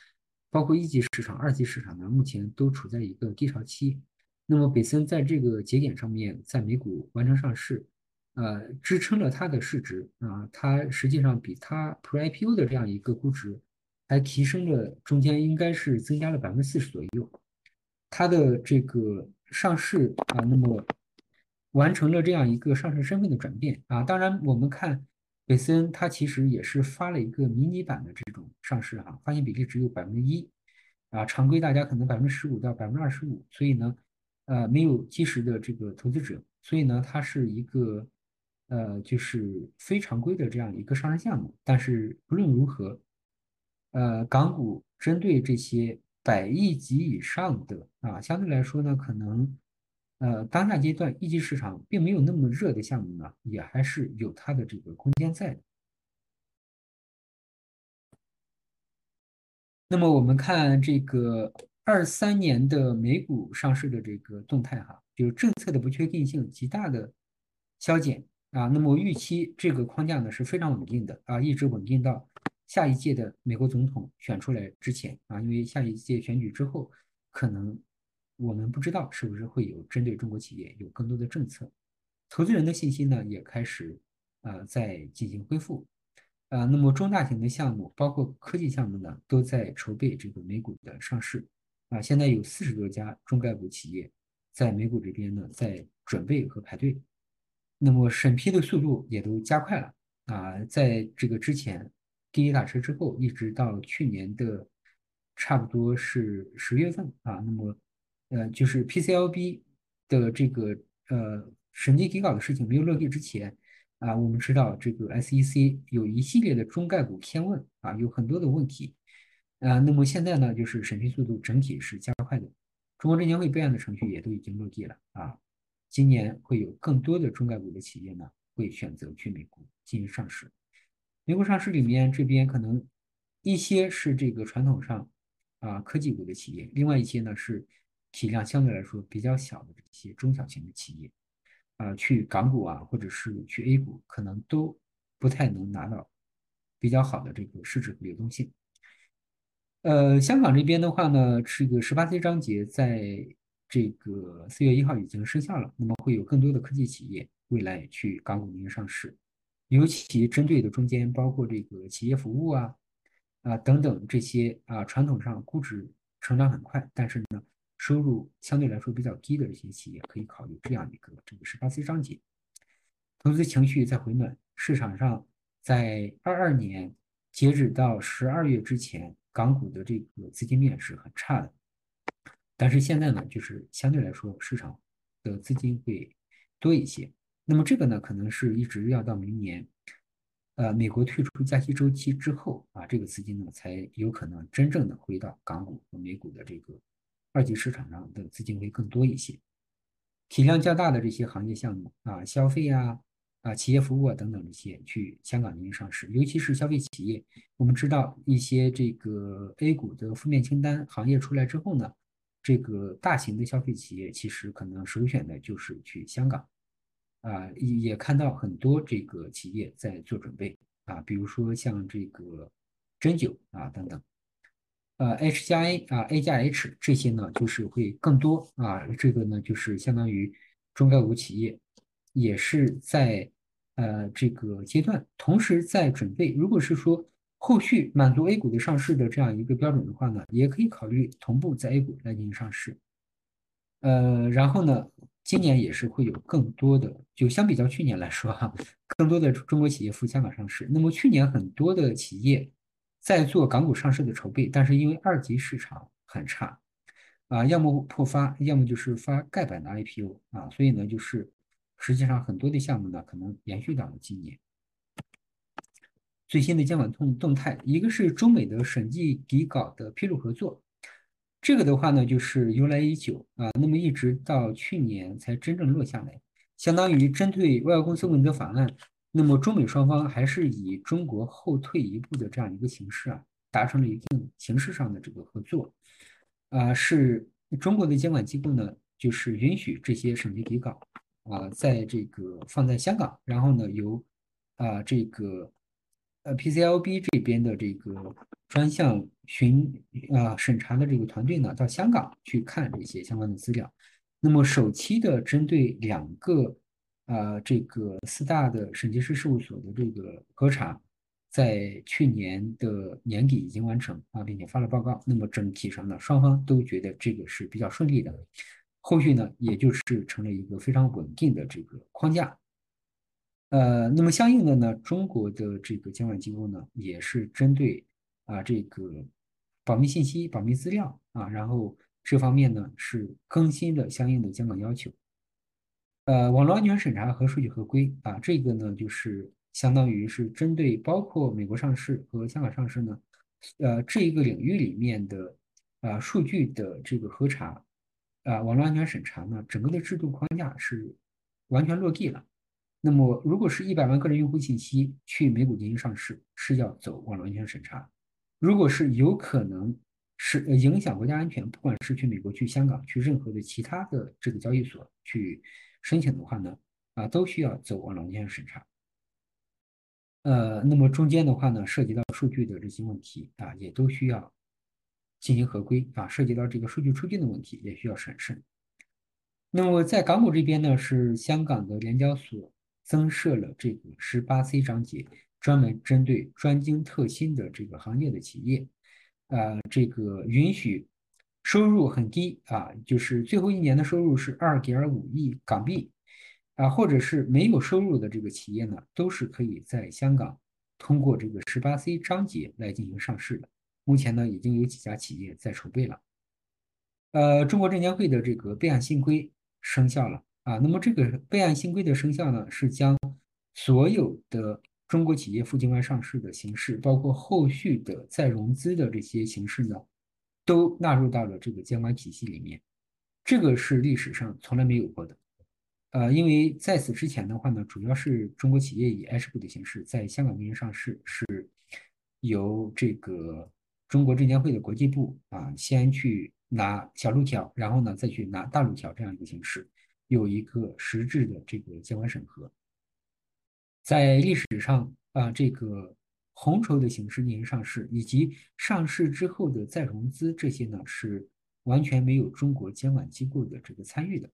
包括一级市场、二级市场呢，目前都处在一个低潮期。那么北森在这个节点上面，在美股完成上市。呃，支撑了它的市值啊，它实际上比它 Pre-IPO 的这样一个估值还提升了，中间应该是增加了百分之四十左右。它的这个上市啊，那么完成了这样一个上市身份的转变啊。当然，我们看北森，它其实也是发了一个迷你版的这种上市啊，发行比例只有百分之一啊，常规大家可能百分之十五到百分之二十五，所以呢，呃，没有基石的这个投资者，所以呢，它是一个。呃，就是非常规的这样一个上市项目，但是不论如何，呃，港股针对这些百亿级以上的啊，相对来说呢，可能呃当下阶段一级市场并没有那么热的项目呢，也还是有它的这个空间在的。那么我们看这个二三年的美股上市的这个动态哈，就是政策的不确定性极大的消减。啊，那么预期这个框架呢是非常稳定的啊，一直稳定到下一届的美国总统选出来之前啊，因为下一届选举之后，可能我们不知道是不是会有针对中国企业有更多的政策，投资人的信心呢也开始啊在进行恢复。啊，那么中大型的项目，包括科技项目呢，都在筹备这个美股的上市。啊，现在有四十多家中概股企业在美股这边呢在准备和排队。那么审批的速度也都加快了。啊，在这个之前滴滴打车之后，一直到去年的差不多是十月份啊。那么，呃，就是 PCLB 的这个呃审计底稿的事情没有落地之前啊，我们知道这个 SEC 有一系列的中概股偏问啊，有很多的问题啊。那么现在呢，就是审批速度整体是加快的，中国证监会备案的程序也都已经落地了啊。今年会有更多的中概股的企业呢，会选择去美国进行上市。美股上市里面，这边可能一些是这个传统上啊科技股的企业，另外一些呢是体量相对来说比较小的这些中小型的企业，啊，去港股啊或者是去 A 股，可能都不太能拿到比较好的这个市值和流动性。呃，香港这边的话呢，这个十八 C 章节在。这个四月一号已经生效了，那么会有更多的科技企业未来去港股进行上市，尤其针对的中间包括这个企业服务啊啊等等这些啊传统上估值成长很快，但是呢收入相对来说比较低的这些企业，可以考虑这样一个这个十八 C 章节。投资情绪在回暖，市场上在二二年截止到十二月之前，港股的这个资金面是很差的。但是现在呢，就是相对来说市场的资金会多一些。那么这个呢，可能是一直要到明年，呃，美国退出加息周期之后啊，这个资金呢才有可能真正的回到港股和美股的这个二级市场上的资金会更多一些。体量较大的这些行业项目啊，消费啊、啊企业服务啊等等这些去香港进行上市，尤其是消费企业，我们知道一些这个 A 股的负面清单行业出来之后呢。这个大型的消费企业其实可能首选的就是去香港，啊，也看到很多这个企业在做准备啊，比如说像这个针灸啊等等，呃，H 加 A 啊，A 加 H 这些呢就是会更多啊，这个呢就是相当于中概股企业也是在呃这个阶段，同时在准备，如果是说。后续满足 A 股的上市的这样一个标准的话呢，也可以考虑同步在 A 股来进行上市。呃，然后呢，今年也是会有更多的，就相比较去年来说哈，更多的中国企业赴香港上市。那么去年很多的企业在做港股上市的筹备，但是因为二级市场很差，啊，要么破发，要么就是发盖板的 IPO 啊，所以呢，就是实际上很多的项目呢，可能延续到了今年。最新的监管动动态，一个是中美的审计底稿的披露合作，这个的话呢，就是由来已久啊，那么一直到去年才真正落下来，相当于针对外国公司问责法案，那么中美双方还是以中国后退一步的这样一个形式啊，达成了一定形式上的这个合作，啊，是中国的监管机构呢，就是允许这些审计底稿啊，在这个放在香港，然后呢，由啊这个。呃，PCLB 这边的这个专项巡啊审查的这个团队呢，到香港去看这些相关的资料。那么首期的针对两个啊这个四大的审计师事务所的这个核查，在去年的年底已经完成啊，并且发了报告。那么整体上呢，双方都觉得这个是比较顺利的。后续呢，也就是成了一个非常稳定的这个框架。呃，那么相应的呢，中国的这个监管机构呢，也是针对啊这个保密信息、保密资料啊，然后这方面呢是更新的相应的监管要求。呃，网络安全审查和数据合规啊，这个呢就是相当于是针对包括美国上市和香港上市呢，呃这一个领域里面的啊数据的这个核查啊，网络安全审查呢，整个的制度框架是完全落地了。那么，如果是一百万个人用户信息去美股进行上市，是要走网络安全审查；如果是有可能是影响国家安全，不管是去美国、去香港、去任何的其他的这个交易所去申请的话呢，啊，都需要走网络安全审查。呃，那么中间的话呢，涉及到数据的这些问题啊，也都需要进行合规啊，涉及到这个数据出境的问题，也需要审慎。那么在港股这边呢，是香港的联交所。增设了这个十八 C 章节，专门针对专精特新的这个行业的企业，呃，这个允许收入很低啊，就是最后一年的收入是二点五亿港币啊，或者是没有收入的这个企业呢，都是可以在香港通过这个十八 C 章节来进行上市的目前呢已经有几家企业在筹备了。呃，中国证监会的这个备案新规生效了啊。那么这个备案新规的生效呢，是将所有的中国企业赴境外上市的形式，包括后续的再融资的这些形式呢，都纳入到了这个监管体系里面。这个是历史上从来没有过的。呃，因为在此之前的话呢，主要是中国企业以 H 股的形式在香港进行上市，是由这个中国证监会的国际部啊先去。拿小路条，然后呢再去拿大路条这样一个形式，有一个实质的这个监管审核。在历史上啊，这个红筹的形式进行上市，以及上市之后的再融资，这些呢是完全没有中国监管机构的这个参与的。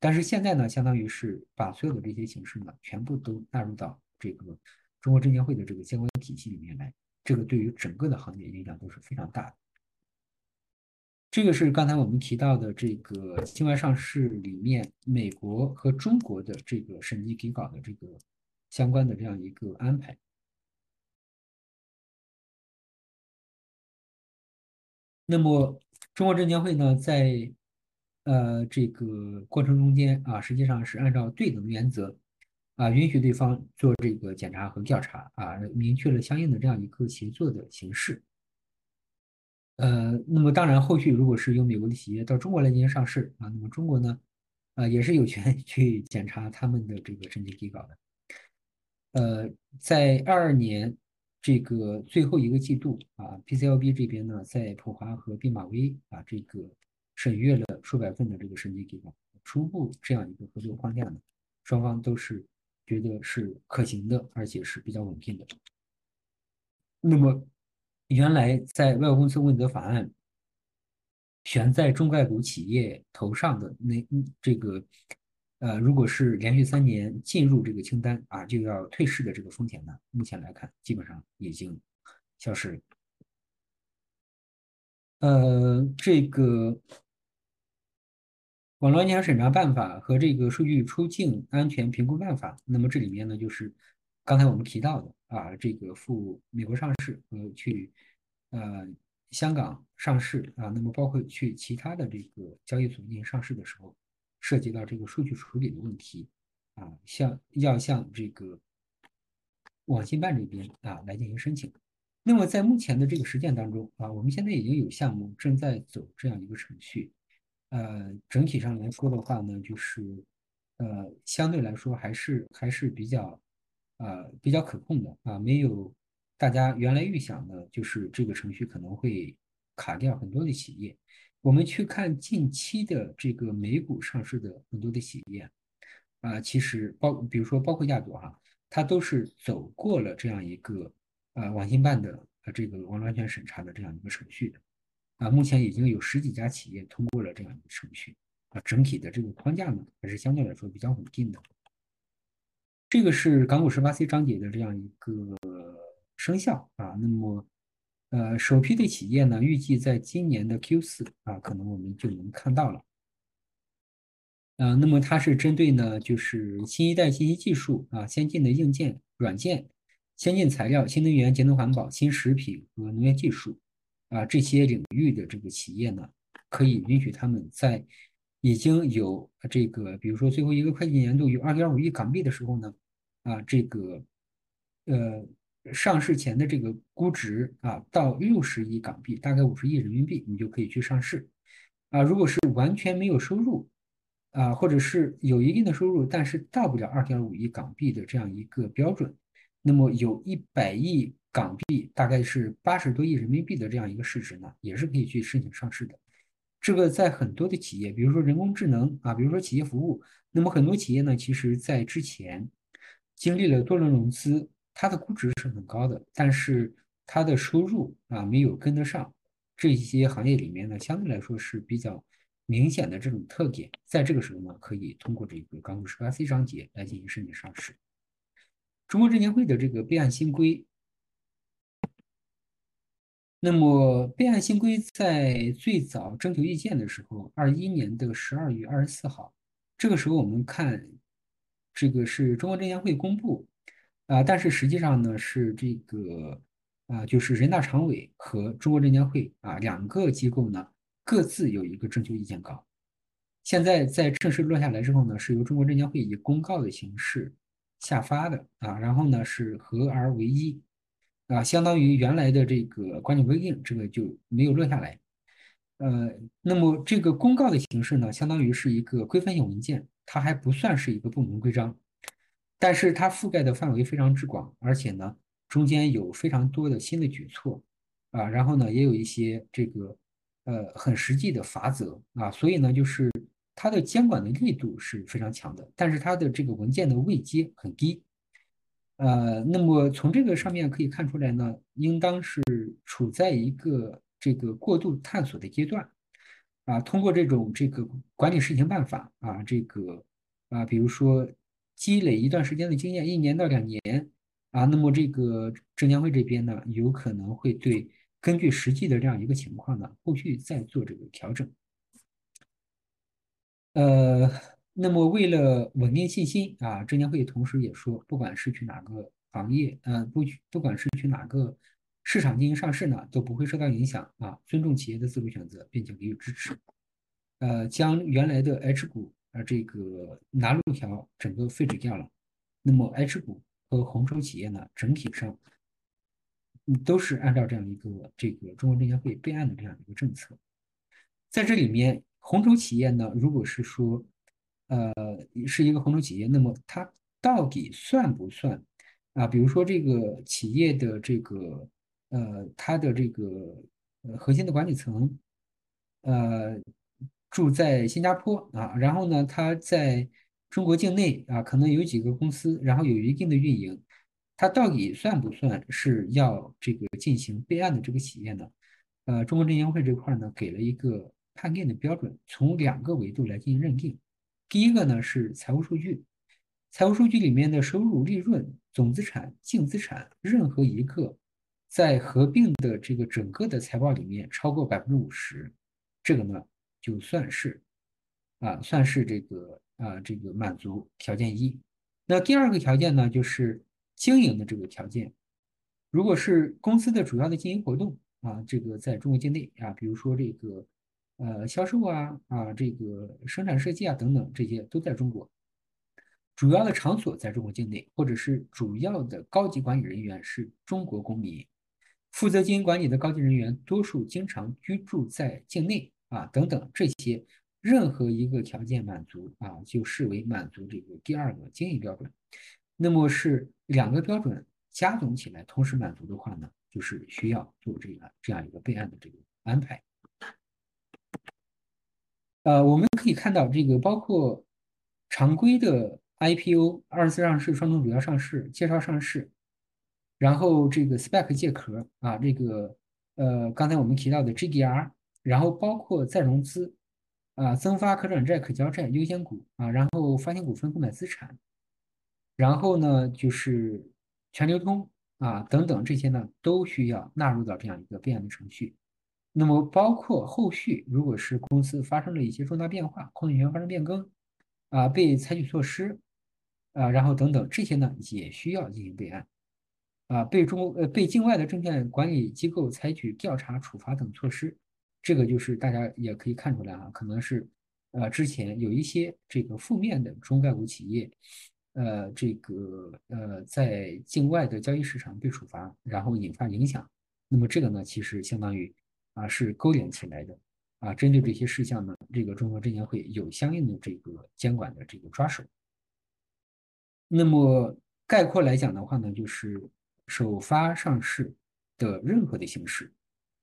但是现在呢，相当于是把所有的这些形式呢，全部都纳入到这个中国证监会的这个监管体系里面来，这个对于整个的行业影响都是非常大的。这个是刚才我们提到的这个境外上市里面，美国和中国的这个审计底稿的这个相关的这样一个安排。那么中国证监会呢，在呃这个过程中间啊，实际上是按照对等原则啊，允许对方做这个检查和调查啊，明确了相应的这样一个协作的形式。呃，那么当然，后续如果是由美国的企业到中国来进行上市啊，那么中国呢，啊也是有权 去检查他们的这个审计底稿的。呃，在二二年这个最后一个季度啊，PCLB 这边呢，在普华和毕马威啊这个审阅了数百份的这个审计计划，初步这样一个合作框架呢，双方都是觉得是可行的，而且是比较稳定的。那么。原来在外国公司问责法案悬在中概股企业头上的那这个呃，如果是连续三年进入这个清单啊，就要退市的这个风险呢，目前来看基本上已经消失。呃，这个网络安全审查办法和这个数据出境安全评估办法，那么这里面呢，就是刚才我们提到的。啊，这个赴美国上市和去呃香港上市啊，那么包括去其他的这个交易所进行上市的时候，涉及到这个数据处理的问题啊，向要向这个网信办这边啊来进行申请。那么在目前的这个实践当中啊，我们现在已经有项目正在走这样一个程序，呃，整体上来说的话呢，就是呃相对来说还是还是比较。呃，比较可控的啊，没有大家原来预想的，就是这个程序可能会卡掉很多的企业。我们去看近期的这个美股上市的很多的企业啊，其实包比如说包括亚朵哈，它都是走过了这样一个呃网信办的呃这个网络安全审查的这样一个程序的啊，目前已经有十几家企业通过了这样一个程序啊，整体的这个框架呢还是相对来说比较稳定的。这个是港股十八 C 章节的这样一个生效啊，那么呃，首批的企业呢，预计在今年的 Q 四啊，可能我们就能看到了。呃，那么它是针对呢，就是新一代信息技术啊，先进的硬件、软件、先进材料、新能源、节能环保、新食品和农业技术啊这些领域的这个企业呢，可以允许他们在已经有这个，比如说最后一个会计年度有二点五亿港币的时候呢。啊，这个呃，上市前的这个估值啊，到六十亿港币，大概五十亿人民币，你就可以去上市。啊，如果是完全没有收入，啊，或者是有一定的收入，但是到不了二点五亿港币的这样一个标准，那么有一百亿港币，大概是八十多亿人民币的这样一个市值呢，也是可以去申请上市的。这个在很多的企业，比如说人工智能啊，比如说企业服务，那么很多企业呢，其实在之前。经历了多轮融资，它的估值是很高的，但是它的收入啊没有跟得上。这一些行业里面呢，相对来说是比较明显的这种特点，在这个时候呢，可以通过这个港股十八 C 章节来进行申请上市。中国证监会的这个备案新规，那么备案新规在最早征求意见的时候，二一年的十二月二十四号，这个时候我们看。这个是中国证监会公布，啊，但是实际上呢是这个，啊，就是人大常委和中国证监会啊两个机构呢各自有一个征求意见稿。现在在正式落下来之后呢，是由中国证监会以公告的形式下发的啊，然后呢是合而为一啊，相当于原来的这个管理规定这个就没有落下来。呃，那么这个公告的形式呢，相当于是一个规范性文件，它还不算是一个部门规章，但是它覆盖的范围非常之广，而且呢，中间有非常多的新的举措啊，然后呢，也有一些这个呃很实际的法则啊，所以呢，就是它的监管的力度是非常强的，但是它的这个文件的位阶很低，呃，那么从这个上面可以看出来呢，应当是处在一个。这个过度探索的阶段，啊，通过这种这个管理试行办法啊，这个啊，比如说积累一段时间的经验，一年到两年啊，那么这个证监会这边呢，有可能会对根据实际的这样一个情况呢，后续再做这个调整。呃，那么为了稳定信心啊，证监会同时也说，不管是去哪个行业，呃，不不管是去哪个。市场进行上市呢，都不会受到影响啊，尊重企业的自主选择，并且给予支持。呃，将原来的 H 股啊这个拿路条整个废止掉了。那么 H 股和红筹企业呢，整体上都是按照这样一个这个中国证监会备案的这样一个政策。在这里面，红筹企业呢，如果是说呃是一个红筹企业，那么它到底算不算啊？比如说这个企业的这个。呃，它的这个呃核心的管理层，呃，住在新加坡啊，然后呢，它在中国境内啊，可能有几个公司，然后有一定的运营，它到底算不算是要这个进行备案的这个企业呢？呃，中国证监会这块呢，给了一个判定的标准，从两个维度来进行认定。第一个呢是财务数据，财务数据里面的收入、利润、总资产、净资产任何一个。在合并的这个整个的财报里面，超过百分之五十，这个呢就算是啊，算是这个啊，这个满足条件一。那第二个条件呢，就是经营的这个条件。如果是公司的主要的经营活动啊，这个在中国境内啊，比如说这个呃销售啊啊，这个生产设计啊等等，这些都在中国。主要的场所在中国境内，或者是主要的高级管理人员是中国公民。负责经营管理的高级人员多数经常居住在境内啊，等等这些任何一个条件满足啊，就视为满足这个第二个经营标准。那么是两个标准加总起来同时满足的话呢，就是需要做这个这样一个备案的这个安排。呃，我们可以看到这个包括常规的 IPO 二次上市、双重主要上市、介绍上市。然后这个 SPAC 借壳啊，这个呃，刚才我们提到的 GDR，然后包括再融资啊，增发可转债、可交债、优先股啊，然后发行股份、购买资产，然后呢就是全流通啊等等这些呢都需要纳入到这样一个备案的程序。那么包括后续如果是公司发生了一些重大变化，控制权发生变更啊，被采取措施啊，然后等等这些呢也需要进行备案。啊，被中呃被境外的证券管理机构采取调查、处罚等措施，这个就是大家也可以看出来啊，可能是呃之前有一些这个负面的中概股企业，呃这个呃在境外的交易市场被处罚，然后引发影响。那么这个呢，其实相当于啊是勾连起来的啊，针对这些事项呢，这个中国证监会有相应的这个监管的这个抓手。那么概括来讲的话呢，就是。首发上市的任何的形式，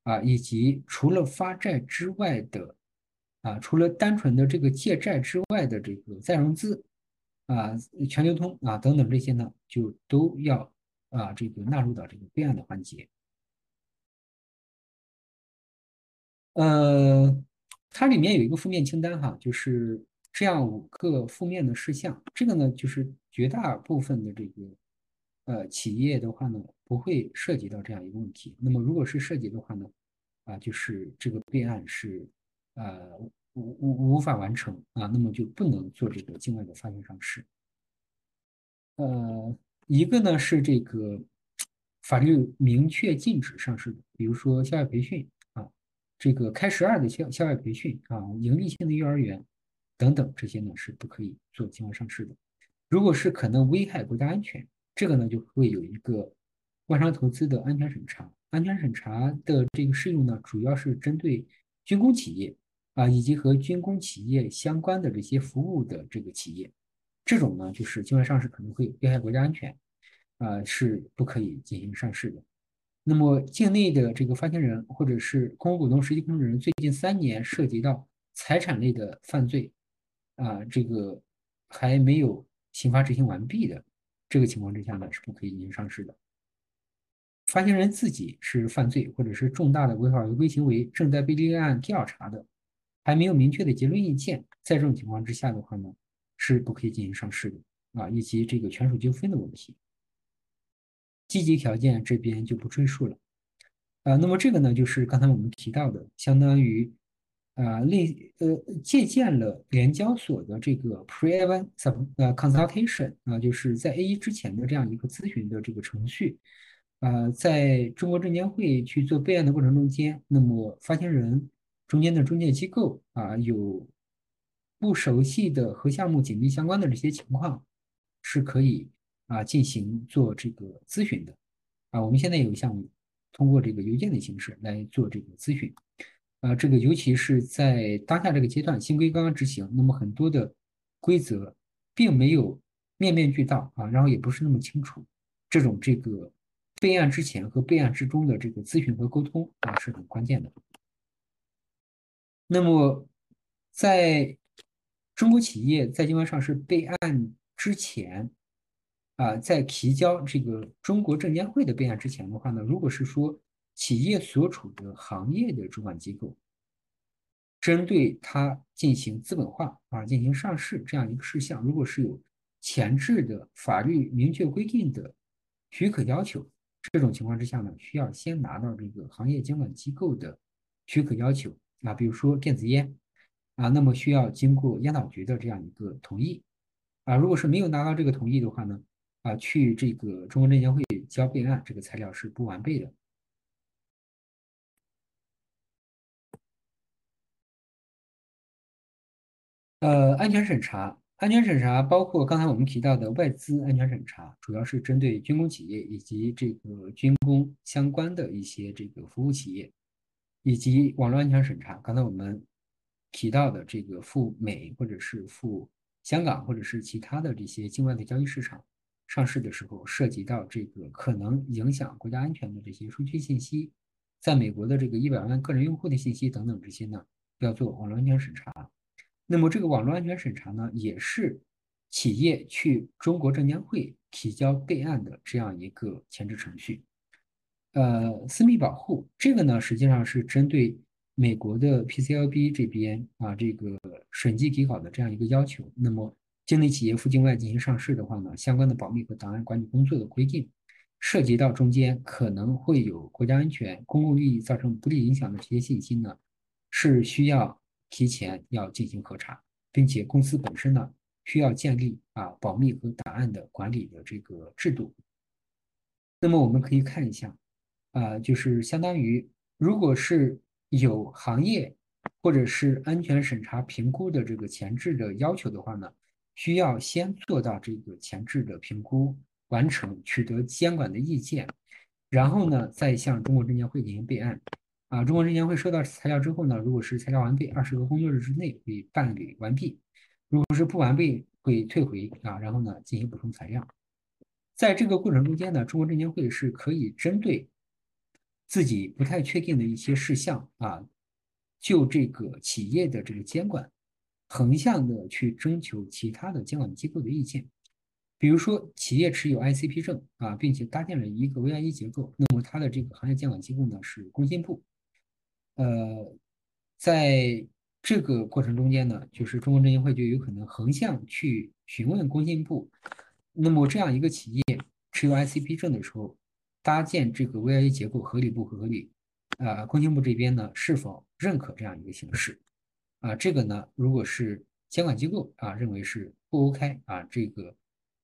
啊，以及除了发债之外的，啊，除了单纯的这个借债之外的这个再融资，啊，全流通啊等等这些呢，就都要啊这个纳入到这个备案的环节。呃，它里面有一个负面清单哈，就是这样五个负面的事项。这个呢，就是绝大部分的这个。呃，企业的话呢，不会涉及到这样一个问题。那么，如果是涉及的话呢，啊，就是这个备案是呃无无无法完成啊，那么就不能做这个境外的发行上市。呃，一个呢是这个法律明确禁止上市的，比如说校外培训啊，这个开十二的校校外培训啊，盈利性的幼儿园等等，这些呢是不可以做境外上市的。如果是可能危害国家安全，这个呢就会有一个外商投资的安全审查。安全审查的这个适用呢，主要是针对军工企业啊，以及和军工企业相关的这些服务的这个企业。这种呢，就是境外上市可能会危害国家安全，啊，是不可以进行上市的。那么，境内的这个发行人或者是公股股东实际控制人，最近三年涉及到财产类的犯罪，啊，这个还没有刑罚执行完毕的这个情况之下呢，是不可以进行上市的。发行人自己是犯罪或者是重大的违法违规行为正在被立案调查的，还没有明确的结论意见，在这种情况之下的话呢？是不可以进行上市的啊，以及这个权属纠纷的问题，积极条件这边就不赘述了啊。那么这个呢，就是刚才我们提到的，相当于啊类呃借鉴了联交所的这个 pre-event 呃 consultation 啊，就是在 A 一之前的这样一个咨询的这个程序啊，在中国证监会去做备案的过程中间，那么发行人中间的中介机构啊有。不熟悉的和项目紧密相关的这些情况，是可以啊进行做这个咨询的啊。我们现在有项目通过这个邮件的形式来做这个咨询啊。这个尤其是在当下这个阶段，新规刚刚执行，那么很多的规则并没有面面俱到啊，然后也不是那么清楚。这种这个备案之前和备案之中的这个咨询和沟通啊是很关键的。那么在中国企业在境外上市备案之前，啊，在提交这个中国证监会的备案之前的话呢，如果是说企业所处的行业的主管机构针对它进行资本化啊，进行上市这样一个事项，如果是有前置的法律明确规定的许可要求，这种情况之下呢，需要先拿到这个行业监管机构的许可要求啊，比如说电子烟。啊，那么需要经过烟草局的这样一个同意，啊，如果是没有拿到这个同意的话呢，啊，去这个中国证监会交备案这个材料是不完备的。呃，安全审查，安全审查包括刚才我们提到的外资安全审查，主要是针对军工企业以及这个军工相关的一些这个服务企业，以及网络安全审查。刚才我们。提到的这个赴美或者是赴香港或者是其他的这些境外的交易市场上市的时候，涉及到这个可能影响国家安全的这些数据信息，在美国的这个一百万个人用户的信息等等这些呢，要做网络安全审查。那么这个网络安全审查呢，也是企业去中国证监会提交备案的这样一个前置程序。呃，私密保护这个呢，实际上是针对。美国的 PCLB 这边啊，这个审计底稿的这样一个要求，那么境内企业赴境外进行上市的话呢，相关的保密和档案管理工作的规定，涉及到中间可能会有国家安全、公共利益造成不利影响的这些信息呢，是需要提前要进行核查，并且公司本身呢需要建立啊保密和档案的管理的这个制度。那么我们可以看一下啊，就是相当于如果是。有行业或者是安全审查评估的这个前置的要求的话呢，需要先做到这个前置的评估完成，取得监管的意见，然后呢再向中国证监会进行备案。啊，中国证监会收到材料之后呢，如果是材料完备，二十个工作日之内会办理完毕；如果是不完备，会退回啊，然后呢进行补充材料。在这个过程中间呢，中国证监会是可以针对。自己不太确定的一些事项啊，就这个企业的这个监管，横向的去征求其他的监管机构的意见。比如说，企业持有 ICP 证啊，并且搭建了一个 VIE 结构，那么它的这个行业监管机构呢是工信部。呃，在这个过程中间呢，就是中国证监会就有可能横向去询问工信部，那么这样一个企业持有 ICP 证的时候。搭建这个 VIE 结构合理不合理？啊，工信部这边呢是否认可这样一个形式？啊，这个呢，如果是监管机构啊认为是不 OK 啊，这个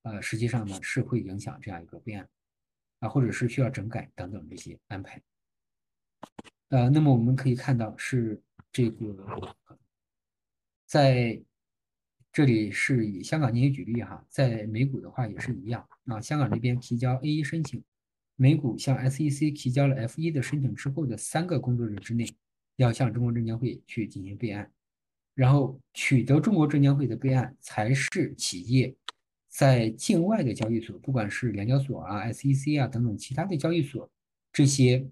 呃实际上呢是会影响这样一个备案。啊，或者是需要整改等等这些安排。呃，那么我们可以看到是这个，在这里是以香港进行举例哈，在美股的话也是一样啊，香港这边提交 A 一申请，美股向 SEC 提交了 F 一的申请之后的三个工作日之内，要向中国证监会去进行备案，然后取得中国证监会的备案，才是企业在境外的交易所，不管是联交所啊、SEC 啊等等其他的交易所这些。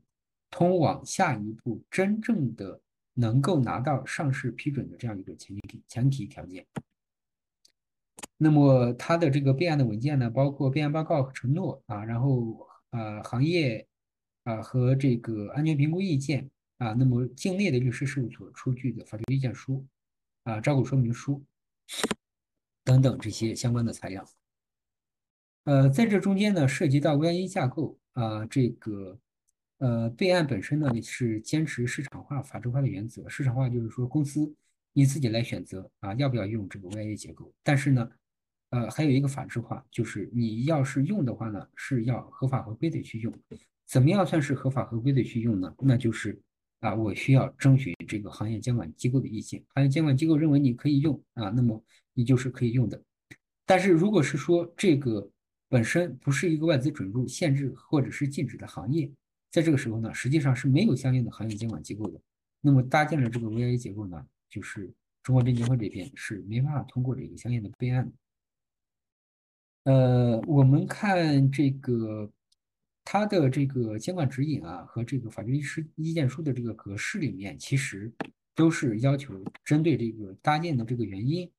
通往下一步真正的能够拿到上市批准的这样一个前提前提条件。那么它的这个备案的文件呢，包括备案报告和承诺啊，然后呃行业啊和这个安全评估意见啊，那么境内的律师事务所出具的法律意见书啊、招股说明书等等这些相关的材料。呃，在这中间呢，涉及到 VIE 架构啊，这个。呃，备案本身呢是坚持市场化、法制化的原则。市场化就是说，公司你自己来选择啊，要不要用这个 VIE 结构。但是呢，呃，还有一个法制化，就是你要是用的话呢，是要合法合规的去用。怎么样算是合法合规的去用呢？那就是啊，我需要征询这个行业监管机构的意见。行业监管机构认为你可以用啊，那么你就是可以用的。但是如果是说这个本身不是一个外资准入限制或者是禁止的行业，在这个时候呢，实际上是没有相应的行业监管机构的。那么搭建了这个 VIE 结构呢，就是中国证监会这边是没办法通过这个相应的备案。呃，我们看这个它的这个监管指引啊和这个法律意识意见书的这个格式里面，其实都是要求针对这个搭建的这个原因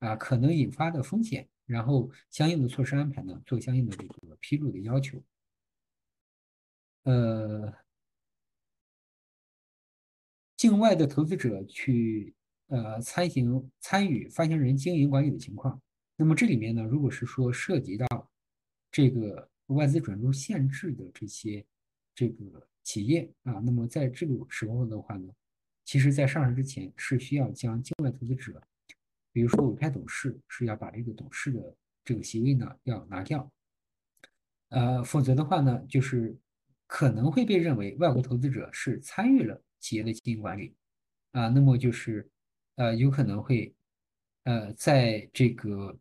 啊，可能引发的风险，然后相应的措施安排呢，做相应的这个披露的要求。呃，境外的投资者去呃参行参与发行人经营管理的情况，那么这里面呢，如果是说涉及到这个外资准入限制的这些这个企业啊，那么在这个时候的话呢，其实在上市之前是需要将境外投资者，比如说委派董事是要把这个董事的这个席位呢要拿掉，呃，否则的话呢，就是。可能会被认为外国投资者是参与了企业的经营管理，啊，那么就是呃有可能会呃在这个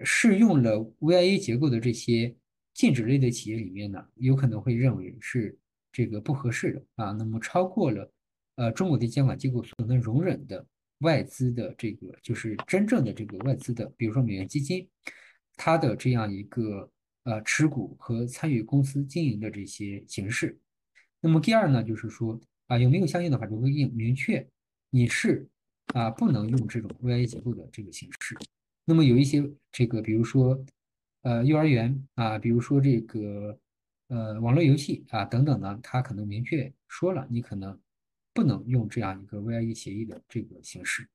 适用了 VIA 结构的这些禁止类的企业里面呢，有可能会认为是这个不合适的啊，那么超过了呃中国的监管机构所能容忍的外资的这个就是真正的这个外资的，比如说美元基金，它的这样一个。呃，持股和参与公司经营的这些形式。那么第二呢，就是说啊，有没有相应的法律规定明确你是啊不能用这种 VIE 结构的这个形式？那么有一些这个，比如说呃幼儿园啊，比如说这个呃网络游戏啊等等呢，它可能明确说了，你可能不能用这样一个 VIE 协议的这个形式。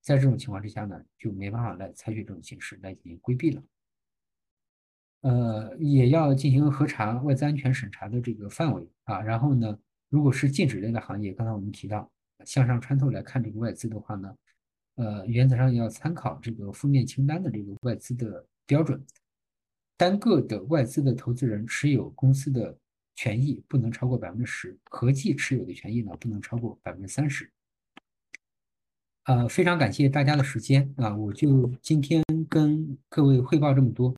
在这种情况之下呢，就没办法来采取这种形式来进行规避了。呃，也要进行核查外资安全审查的这个范围啊。然后呢，如果是禁止类的行业，刚才我们提到向上穿透来看这个外资的话呢，呃，原则上要参考这个负面清单的这个外资的标准，单个的外资的投资人持有公司的权益不能超过百分之十，合计持有的权益呢不能超过百分之三十。呃，非常感谢大家的时间啊，我就今天跟各位汇报这么多。